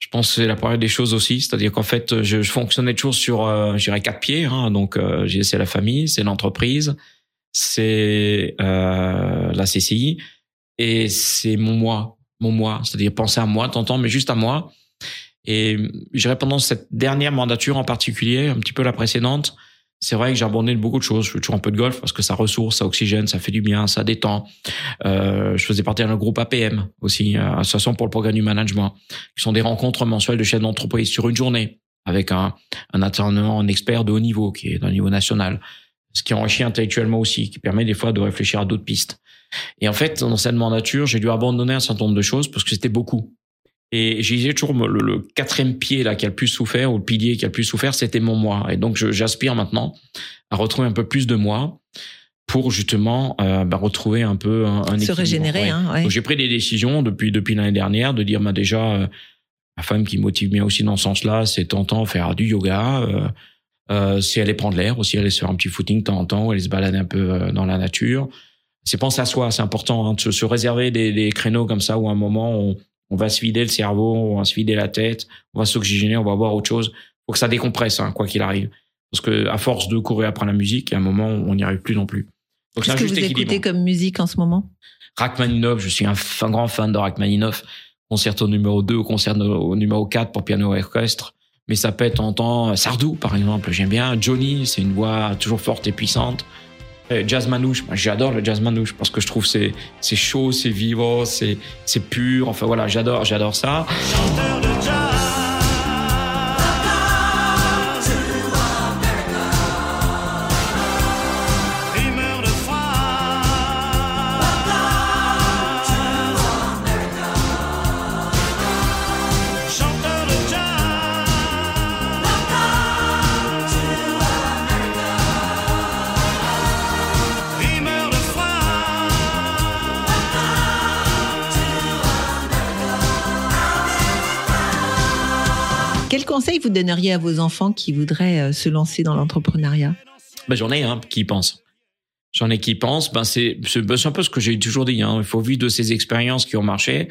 Je pense que c'est la première des choses aussi, c'est-à-dire qu'en fait, je, je, fonctionnais toujours sur, euh, je dirais quatre pieds. Hein, donc, euh, c'est la famille, c'est l'entreprise, c'est euh, la CCI et c'est mon moi, mon moi, c'est-à-dire penser à moi, t'entends, mais juste à moi. Et je dirais pendant cette dernière mandature en particulier, un petit peu la précédente, c'est vrai que j'ai abandonné beaucoup de choses. Je fais toujours un peu de golf parce que ça ressource, ça oxygène, ça fait du bien, ça détend. Euh, je faisais partie d'un groupe APM aussi, euh, Association pour le programme du management, qui sont des rencontres mensuelles de chefs d'entreprise sur une journée avec un, un intervenant, un expert de haut niveau qui est d'un niveau national, ce qui enrichit intellectuellement aussi, qui permet des fois de réfléchir à d'autres pistes. Et en fait, dans cette mandature, j'ai dû abandonner un certain nombre de choses parce que c'était beaucoup. Et j'ai toujours le, le, quatrième pied là qui a le plus souffert ou le pilier qui a le plus souffert, c'était mon moi. Et donc j'aspire maintenant à retrouver un peu plus de moi pour justement euh, bah, retrouver un peu un, un Se régénérer. Ouais. Hein, ouais. J'ai pris des décisions depuis depuis l'année dernière de dire bah déjà euh, ma femme qui me motive bien aussi dans ce sens-là, c'est tentant faire du yoga. Euh, euh, si elle est prendre l'air aussi, aller se faire un petit footing de temps en temps, aller se balader un peu euh, dans la nature. C'est penser à soi, c'est important hein, de se, se réserver des, des créneaux comme ça où à un moment on, on va se vider le cerveau, on va se vider la tête, on va s'oxygéner, on va voir autre chose. Faut que ça décompresse, hein, quoi qu'il arrive. Parce que à force de courir après la musique, à un moment, on n'y arrive plus non plus. Donc Qu'est-ce que vous écoutez comme musique en ce moment? Rachmaninoff, je suis un, un, grand fan de Rachmaninoff. Concerto numéro 2 ou concert au numéro 4 pour piano et orchestre. Mais ça peut être en temps Sardou, par exemple, j'aime bien. Johnny, c'est une voix toujours forte et puissante. Jazz manouche, j'adore le jazz manouche parce que je trouve c'est c'est chaud, c'est vivant, c'est c'est pur. Enfin voilà, j'adore j'adore ça. Vous donneriez à vos enfants qui voudraient euh, se lancer dans l'entrepreneuriat? Ben, J'en ai un qui pense. J'en ai qui y pensent. Ben, c'est ben, un peu ce que j'ai toujours dit. Hein. Il faut vivre de ces expériences qui ont marché.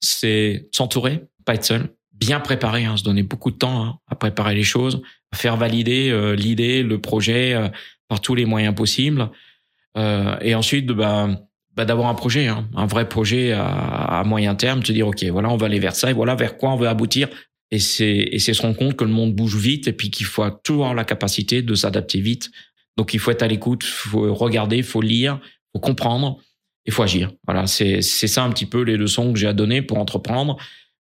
C'est s'entourer, pas être seul. Bien préparer, hein, se donner beaucoup de temps hein, à préparer les choses, à faire valider euh, l'idée, le projet euh, par tous les moyens possibles. Et ensuite, ben, ben d'avoir un projet, un vrai projet à, à, moyen terme, se dire ok, voilà, on va aller vers ça et voilà vers quoi on veut aboutir. Et c'est et c'est se rendre compte que le monde bouge vite et puis qu'il faut toujours avoir la capacité de s'adapter vite. Donc il faut être à l'écoute, faut regarder, faut lire, faut comprendre, il faut agir. Voilà, c'est c'est ça un petit peu les leçons que j'ai à donner pour entreprendre.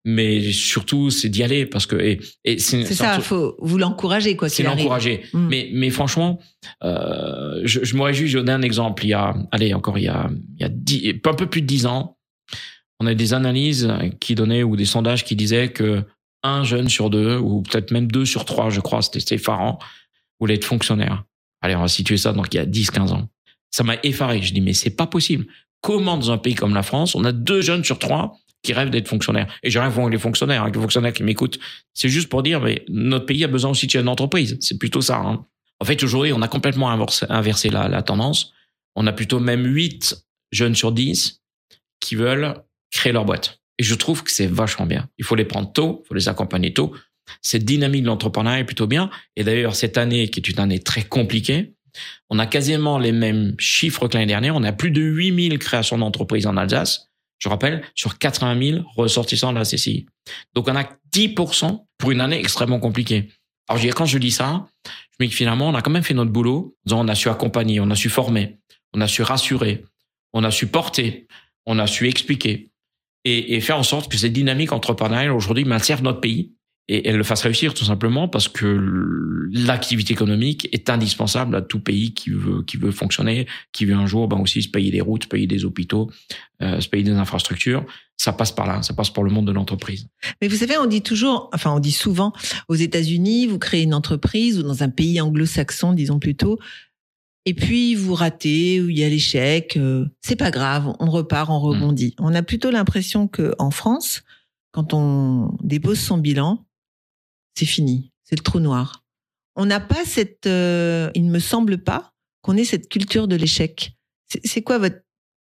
Mais surtout, c'est d'y aller parce que et, et c'est ça, il faut vous l'encourager quoi. C'est l'encourager. Mm. Mais mais franchement, euh, je, je me réjouis. Je un exemple. Il y a, allez encore il y a il y a dix, un peu plus de dix ans, on a des analyses qui donnaient ou des sondages qui disaient que un jeune sur deux, ou peut-être même deux sur trois, je crois, c'était effarant, voulait être fonctionnaire. Allez, on va situer ça donc il y a 10, 15 ans. Ça m'a effaré. Je dis, mais c'est pas possible. comment dans un pays comme la France, on a deux jeunes sur trois qui rêvent d'être fonctionnaires? Et j'ai rien contre les fonctionnaires, hein, les fonctionnaires qui m'écoutent. C'est juste pour dire, mais notre pays a besoin aussi de chefs d'entreprise. C'est plutôt ça. hein. En fait, aujourd'hui, on a complètement inversé, la tendance. On a plutôt même 8 jeunes sur 10 qui veulent créer leur boîte. Et je trouve que c'est vachement bien. Il faut les prendre tôt, il faut les accompagner tôt. Cette dynamique de l'entrepreneuriat est plutôt bien. Et d'ailleurs, cette année, qui est une année très compliquée, on a quasiment les mêmes chiffres que l'année dernière. On a plus de 8000 créations d'entreprises en Alsace. Je rappelle, sur 80 000 ressortissants de la CCI. Donc, on a 10% pour une année extrêmement compliquée. Alors, je quand je dis ça, je me dis que finalement, on a quand même fait notre boulot. On a su accompagner, on a su former, on a su rassurer, on a su porter, on a su expliquer et, et faire en sorte que cette dynamique entrepreneuriale aujourd'hui serve notre pays et elle le fasse réussir tout simplement parce que l'activité économique est indispensable à tout pays qui veut qui veut fonctionner, qui veut un jour ben aussi se payer des routes, se payer des hôpitaux, euh, se payer des infrastructures. Ça passe par là, ça passe par le monde de l'entreprise. Mais vous savez, on dit toujours, enfin, on dit souvent, aux États-Unis, vous créez une entreprise ou dans un pays anglo-saxon, disons plutôt, et puis vous ratez ou il y a l'échec, euh, c'est pas grave, on repart, on rebondit. On a plutôt l'impression que en France, quand on dépose son bilan, c'est fini, c'est le trou noir. On n'a pas cette, euh, il ne me semble pas qu'on ait cette culture de l'échec. C'est- quoi votre,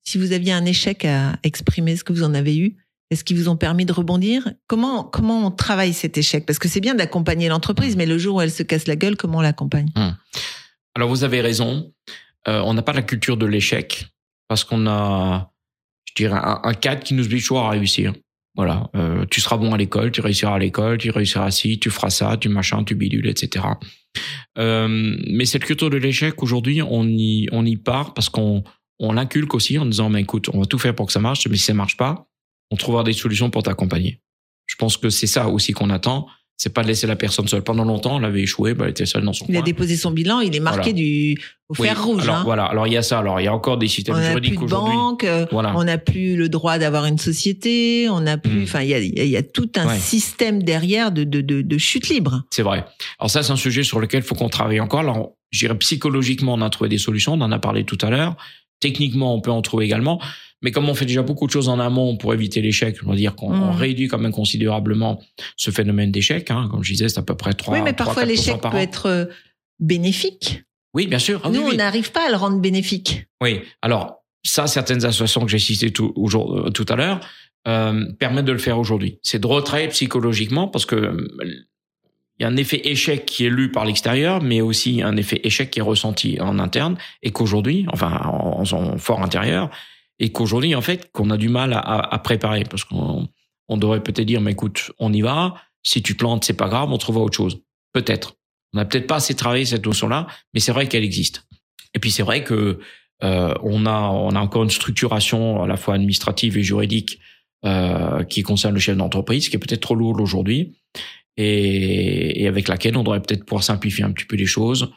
si vous aviez un échec à exprimer, est-ce que vous en avez eu Est-ce qu'ils vous ont permis de rebondir? Comment comment on travaille cet échec? Parce que c'est bien d'accompagner l'entreprise, mais le jour où elle se casse la gueule, comment on l'accompagne? Alors vous avez raison, euh, on n'a pas la culture de l'échec parce qu'on a, je dirais, un, cadre qui nous oblige toujours à réussir. Voilà, euh, tu seras bon à l'école, tu réussiras à l'école, tu réussiras ci, tu feras ça, tu machin, tu bidule, etc. Euh, mais cette culture de l'échec aujourd'hui, on y on y part parce qu'on on l'inculque aussi en disant mais écoute, on va tout faire pour que ça marche, mais si ça marche pas, on trouvera des solutions pour t'accompagner. Je pense que c'est ça aussi qu'on attend. C'est pas de laisser la personne seule. Pendant longtemps, elle avait échoué, bah, elle était seule dans son Il a déposé son bilan, il est marqué Voilà. du au Oui, fer rouge. Alors hein. voilà, alors il y a ça. Alors il y a encore des On systèmes n'a plus juridiques de aujourd'hui. banque, euh, Voilà. on n'a plus le droit d'avoir une société, on n'a plus. Mm. Enfin, il y a, il y a- il y a tout un Ouais. système derrière de, de, de, de chute libre. C'est vrai. Alors ça, c'est un sujet sur lequel il faut qu'on travaille encore. Alors, je dirais psychologiquement, on a trouvé des solutions. On en a parlé tout à l'heure. Techniquement, on peut en trouver également. Mais comme on fait déjà beaucoup de choses en amont pour éviter l'échec, je veux dire qu'on Mm. réduit quand même considérablement ce phénomène d'échec. Hein. Comme je disais, c'est à peu près 3 oui, mais parfois 3-4% l'échec par peut an. être euh, bénéfique. Oui, bien sûr. Ah Nous, oui. on n'arrive pas à le rendre bénéfique. Oui. Alors, ça, certaines associations que j'ai citées tout, euh, tout à l'heure euh, permettent de le faire aujourd'hui. C'est de retravailler psychologiquement parce que il y a un effet échec qui est lu par l'extérieur, mais aussi un effet échec qui est ressenti en interne et qu'aujourd'hui, enfin, en, en son fort intérieur, et qu'aujourd'hui, en fait, qu'on a du mal à, préparer parce qu'on on devrait peut-être dire, mais écoute, on y va. Si tu plantes, c'est pas grave, on trouvera autre chose. Peut-être. On n'a peut-être pas assez travaillé cette notion-là, mais c'est vrai qu'elle existe. Et puis c'est vrai que euh, on a on a encore une structuration à la fois administrative et juridique euh, qui concerne le chef d'entreprise, qui est peut-être trop lourde aujourd'hui, et, et avec laquelle on devrait peut-être pouvoir simplifier un petit peu les choses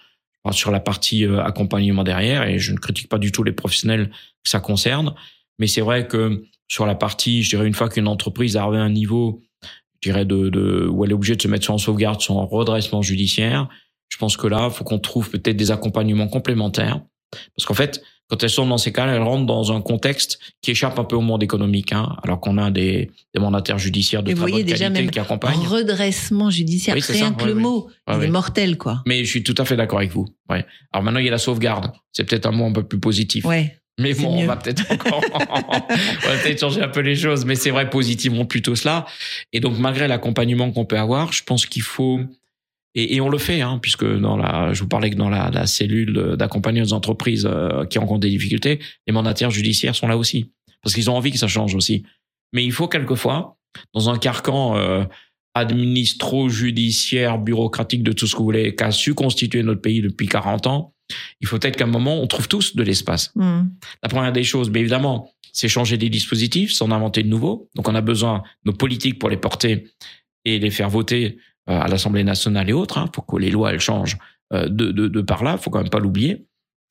sur la partie euh, accompagnement derrière. Et je ne critique pas du tout les professionnels que ça concerne, mais c'est vrai que sur la partie, je dirais une fois qu'une entreprise arrive à un niveau, je dirais de, de où elle est obligée de se mettre sur en sauvegarde, en redressement judiciaire, je pense que là, faut qu'on trouve peut-être des accompagnements complémentaires, parce qu'en fait, quand elles sont dans ces cas-là, elles rentrent dans un contexte qui échappe un peu au monde économique, hein, alors qu'on a des, des mandataires judiciaires de Et vous très voyez bonne déjà qualité même qui accompagnent. Redressement judiciaire, Oui, c'est rien ça, que ouais, le mot, Ouais, il est mortel, quoi. Mais je suis tout à fait d'accord avec vous. Ouais. Alors maintenant, il y a la sauvegarde. C'est peut-être un mot un peu plus positif. Ouais. Mais bon, on va peut-être encore, on va peut-être changer un peu les choses, mais c'est vrai positivement plutôt cela. Et donc, malgré l'accompagnement qu'on peut avoir, je pense qu'il faut, et, et on le fait, hein, puisque dans la, je vous parlais que dans la, la cellule d'accompagnement des entreprises euh, qui rencontrent des difficultés, les mandataires judiciaires sont là aussi, parce qu'ils ont envie que ça change aussi. Mais il faut quelquefois, dans un carcan euh, administro-judiciaire, bureaucratique de tout ce que vous voulez, qu'a su constituer notre pays depuis 40 ans, il faut peut-être qu'à un moment, on trouve tous de l'espace. Hmm. La première des choses, mais évidemment, c'est changer des dispositifs, c'est en inventer de nouveaux. Donc, on a besoin de nos politiques pour les porter et les faire voter à l'Assemblée nationale et autres. Il faut que les lois elles changent euh, de, de, de par là. faut quand même pas l'oublier.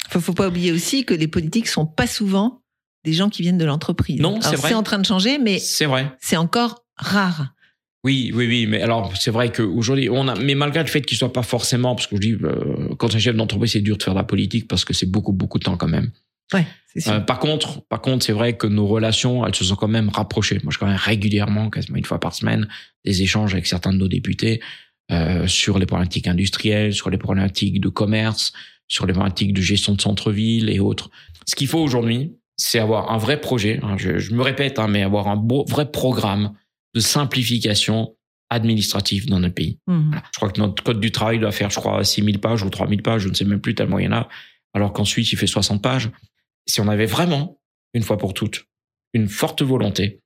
Faut, faut pas oublier aussi que les politiques sont pas souvent des gens qui viennent de l'entreprise. Non, c'est vrai. C'est en train de changer, mais C'est vrai. c'est encore rare. Oui, oui, oui. Mais alors, c'est vrai qu'aujourd'hui, on a, mais malgré le fait qu'il soit pas forcément, parce que je dis, euh, quand un chef d'entreprise, c'est dur de faire de la politique parce que c'est beaucoup, beaucoup de temps quand même. Ouais, c'est sûr. Euh, par contre, par contre, c'est vrai que nos relations, elles se sont quand même rapprochées. Moi, je quand même régulièrement, quasiment une fois par semaine, des échanges avec certains de nos députés euh, sur les problématiques industrielles, sur les problématiques de commerce, sur les problématiques de gestion de centre-ville et autres. Ce qu'il faut aujourd'hui, c'est avoir un vrai projet. hein, je, je me répète, hein, mais avoir un beau, vrai programme de simplification administrative dans notre pays. Voilà. Je crois que notre code du travail doit faire, je crois, 6000 pages ou 3000 pages, je ne sais même plus tellement il y en a, alors qu'ensuite il fait 60 pages. Si on avait vraiment, une fois pour toutes, une forte volonté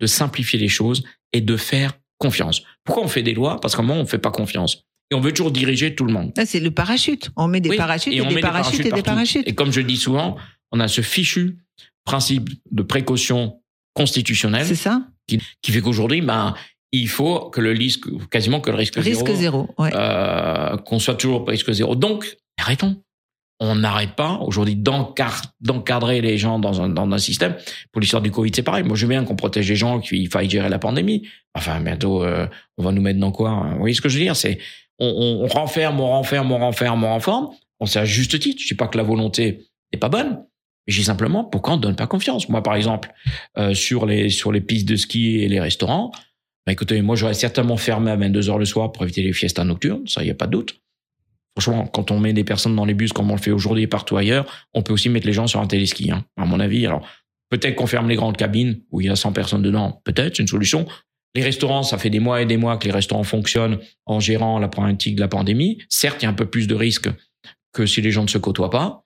de simplifier les choses et de faire confiance. Pourquoi on fait des lois? Parce qu'à un moment, on ne fait pas confiance. Et on veut toujours diriger tout le monde. Là, c'est le parachute. On met des Oui, parachutes et, on des met parachutes et des parachutes. Et comme je dis souvent, on a ce fichu principe de précaution constitutionnelle C'est ça qui fait qu'aujourd'hui, ben, il faut que le risque, quasiment que le risque, Risque zéro, zéro. Ouais. euh, qu'on soit toujours au risque zéro. Donc, arrêtons. On n'arrête pas aujourd'hui d'encadrer les gens dans un, dans un système. Pour l'histoire du Covid, c'est pareil. Moi, je veux bien qu'on protège les gens, qu'il faille gérer la pandémie. Enfin, bientôt, euh, on va nous mettre dans quoi hein Vous voyez ce que je veux dire? C'est on, on, renferme, on renferme, on renferme, on renferme. On sait à juste titre. Je dis pas que la volonté n'est pas bonne. Je dis simplement pourquoi on ne donne pas confiance? Moi, par exemple, euh, sur les sur les pistes de ski et les restaurants, bah, écoutez, moi, j'aurais certainement fermé à 22 heures le soir pour éviter les fiestas nocturnes. Ça, il y a pas de doute. Franchement, quand on met des personnes dans les bus comme on le fait aujourd'hui et partout ailleurs, on peut aussi mettre les gens sur un téléski, hein, à mon avis. Alors, peut-être qu'on ferme les grandes cabines où il y a 100 personnes dedans. Peut-être, c'est une solution. Les restaurants, ça fait des mois et des mois que les restaurants fonctionnent en gérant la problématique de la pandémie. Certes, il y a un peu plus de risques que si les gens ne se côtoient pas.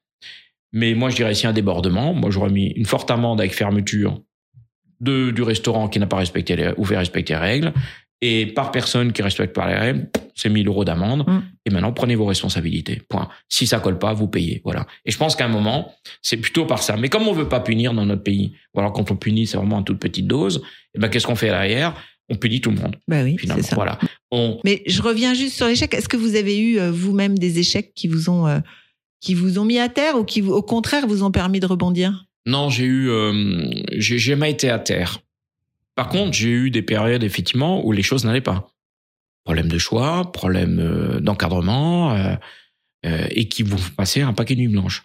Mais moi, je dirais s'il y a un débordement, moi, j'aurais mis une forte amende avec fermeture de, du restaurant qui n'a pas respecté ou fait respecter les règles. Et par personne qui respecte pas les règles, c'est 1000 euros d'amende. Mm. Et maintenant, prenez vos responsabilités. Point. Si ça colle pas, vous payez. Voilà. Et je pense qu'à un moment, c'est plutôt par ça. Mais comme on veut pas punir dans notre pays, ou alors quand on punit, c'est vraiment en toute petite dose, et ben, qu'est-ce qu'on fait derrière? On punit tout le monde, Bah oui, finalement. ça. Voilà. On, Mais je reviens juste sur l'échec. Est-ce que vous avez eu euh, vous-même des échecs qui vous ont euh, qui vous ont mis à terre ou qui vous- au contraire vous ont permis de rebondir? Non, j'ai eu, euh, j'ai jamais été à terre. Par contre, j'ai eu des périodes effectivement où les choses n'allaient pas. Problème de choix, problème euh, d'encadrement, euh, euh, et qui vous passer un paquet de nuits blanches.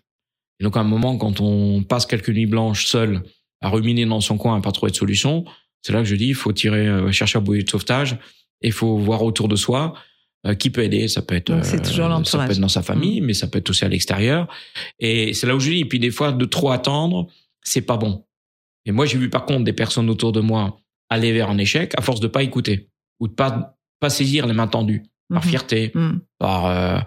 Et donc à un moment, quand on passe quelques nuits blanches seul à ruminer dans son coin, à pas trouver de solution, c'est là que je dis, il faut tirer, euh, chercher un bouée de sauvetage, et il faut voir autour de soi euh, qui peut aider. Ça peut être, euh, toujours ça peut être dans sa famille, mais ça peut être aussi à l'extérieur. Et c'est là où je dis, et puis des fois, de trop attendre, c'est pas bon. Et moi, j'ai vu par contre des personnes autour de moi aller vers un échec à force de pas écouter ou de pas pas saisir les mains tendues par Mhm. fierté, Mhm. par, euh,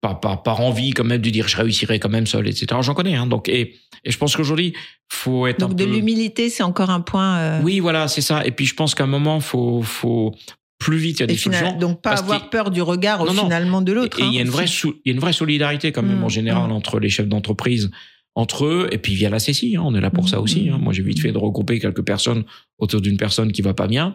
par par par envie quand même de dire je réussirai quand même seul, etc. J'en connais. Hein, donc et et je pense qu'aujourd'hui faut être Donc un de peu l'humilité, c'est encore un point. euh, oui voilà c'est ça. Et puis je pense qu'à un moment faut faut plus vite il y a des final- solutions. donc pas avoir peur du regard Non, non. finalement de l'autre. Et hein, il y a une vraie, il y a une vraie solidarité quand même en général mm. entre les chefs d'entreprise, entre eux, et puis via la CECI, hein, on est là pour ça aussi. hein. Moi, j'ai vite fait de regrouper quelques personnes autour d'une personne qui va pas bien,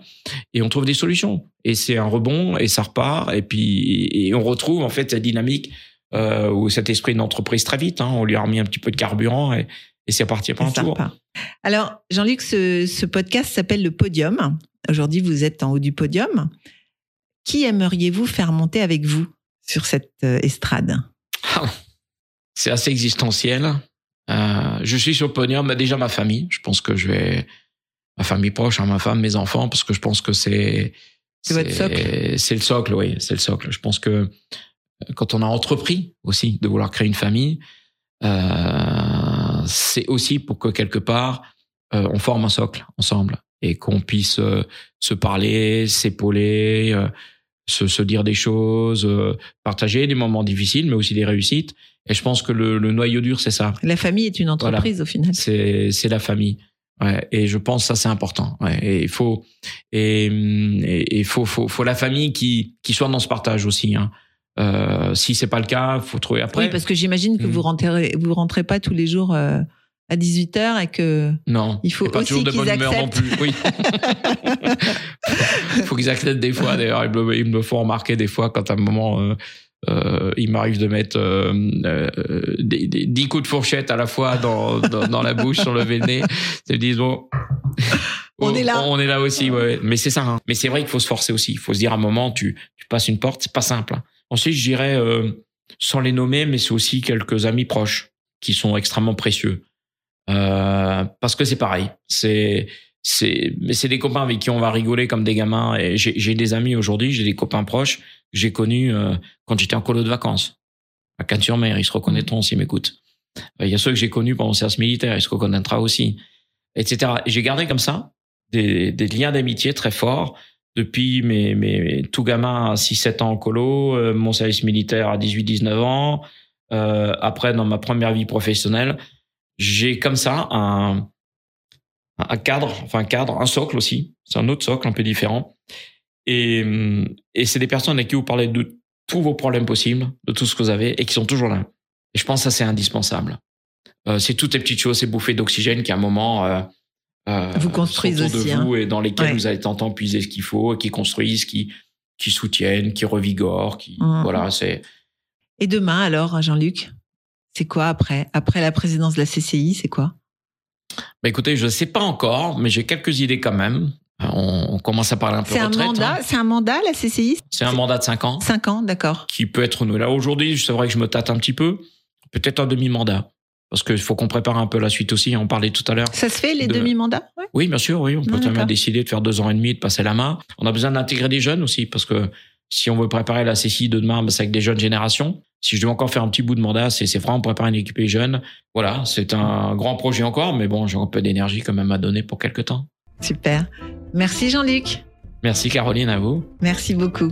et on trouve des solutions. Et c'est un rebond, et ça repart, et puis et on retrouve en fait cette dynamique euh, ou cet esprit d'entreprise très vite. Hein. On lui a remis un petit peu de carburant, et, et c'est parti pour un tour. Alors, Jean-Luc, ce, ce podcast s'appelle le Podium. Aujourd'hui, vous êtes en haut du podium. Qui aimeriez-vous faire monter avec vous sur cette euh, estrade? C'est assez existentiel. Euh, je suis sur le podium, déjà ma famille. Je pense que je vais ma famille proche, hein, ma femme, mes enfants, parce que je pense que c'est C'est le socle, oui, c'est le socle. Je pense que euh, quand on a entrepris aussi de vouloir créer une famille, euh, c'est aussi pour que quelque part euh, on forme un socle ensemble et qu'on puisse euh, se parler, s'épauler, euh, se, se dire des choses, euh, partager des moments difficiles, mais aussi des réussites. Et je pense que le, le noyau dur, c'est ça. La famille est une entreprise au final. C'est c'est la famille. Ouais, et je pense que ça c'est important. Ouais, et il faut et et il faut faut faut la famille qui qui soit dans ce partage aussi. Hein. Euh, si c'est pas le cas, faut trouver après. Oui, parce que j'imagine que Mm. vous rentrez, vous rentrez pas tous les jours euh, à 18h et que non, il faut pas aussi toujours de bonne humeur non plus. Oui. faut qu'ils acceptent des fois. D'ailleurs, ils me, ils me font remarquer des fois quand à un moment. Euh, euh, il m'arrive de mettre euh, euh, des, des, 10 coups de fourchette à la fois dans, dans, dans la bouche, sur le nez. Ils disent, bon, On est là. On est là aussi, ouais. Mais c'est ça. hein. Mais c'est vrai qu'il faut se forcer aussi. Il faut se dire à un moment, tu, tu passes une porte, c'est pas simple. hein. Ensuite, je dirais, euh, sans les nommer, mais c'est aussi quelques amis proches qui sont extrêmement précieux. Euh, parce que c'est pareil. C'est c'est mais c'est des copains avec qui on va rigoler comme des gamins. Et j'ai j'ai des amis aujourd'hui, j'ai des copains proches que j'ai connus euh, quand j'étais en colo de vacances à Cannes-sur-Mer. Ils se reconnaîtront s'ils m'écoutent. Euh, Il y a ceux que j'ai connus pendant le service militaire, ils se reconnaîtra aussi, etc. Et j'ai gardé comme ça des, des liens d'amitié très forts depuis mes, mes tout gamin à 6-7 ans en colo, euh, mon service militaire à 18-19 ans, euh, après dans ma première vie professionnelle, j'ai comme ça un, un cadre, enfin un cadre, un socle aussi. C'est un autre socle un peu différent. Et, et c'est des personnes avec qui vous parlez de tous vos problèmes possibles, de tout ce que vous avez, et qui sont toujours là. Et je pense que ça c'est indispensable. Euh, c'est toutes les petites choses, ces bouffées d'oxygène qui à un moment euh, euh, Vous construisent autour aussi, de hein. vous et dans lesquelles Ouais. vous allez tenter puiser ce qu'il faut, qui construisent, qui qui soutiennent, qui revigorent, qui Mhm. voilà, c'est Et demain, alors, Jean-Luc C'est quoi après? Après la présidence de la CCI, c'est quoi? Bah écoutez, je sais pas encore, mais j'ai quelques idées quand même. Euh, On, on commence à parler un peu C'est un retraite. mandat hein. C'est un mandat, la CCI C'est un mandat de 5 ans Cinq ans, d'accord. qui peut être renouvelé. Là, Aujourd'hui, c'est vrai que je me tâte un petit peu. Peut-être un demi-mandat. Parce qu'il faut qu'on prépare un peu la suite aussi. On parlait tout à l'heure. Ça se fait, les De- demi-mandats? Ouais. Oui, bien sûr, oui. On peut Ah, bien d'accord. décider de faire deux ans et demi, de passer la main. On a besoin d'intégrer des jeunes aussi, parce que si on veut préparer la CCI de demain, bah, c'est avec des jeunes générations. Si je dois encore faire un petit bout de mandat, c'est c'est vraiment préparer une équipe jeune. Voilà, c'est un grand projet encore, mais bon, j'ai un peu d'énergie quand même à donner pour quelques temps. Super. Merci, Jean-Luc. Merci Caroline, à vous. Merci beaucoup.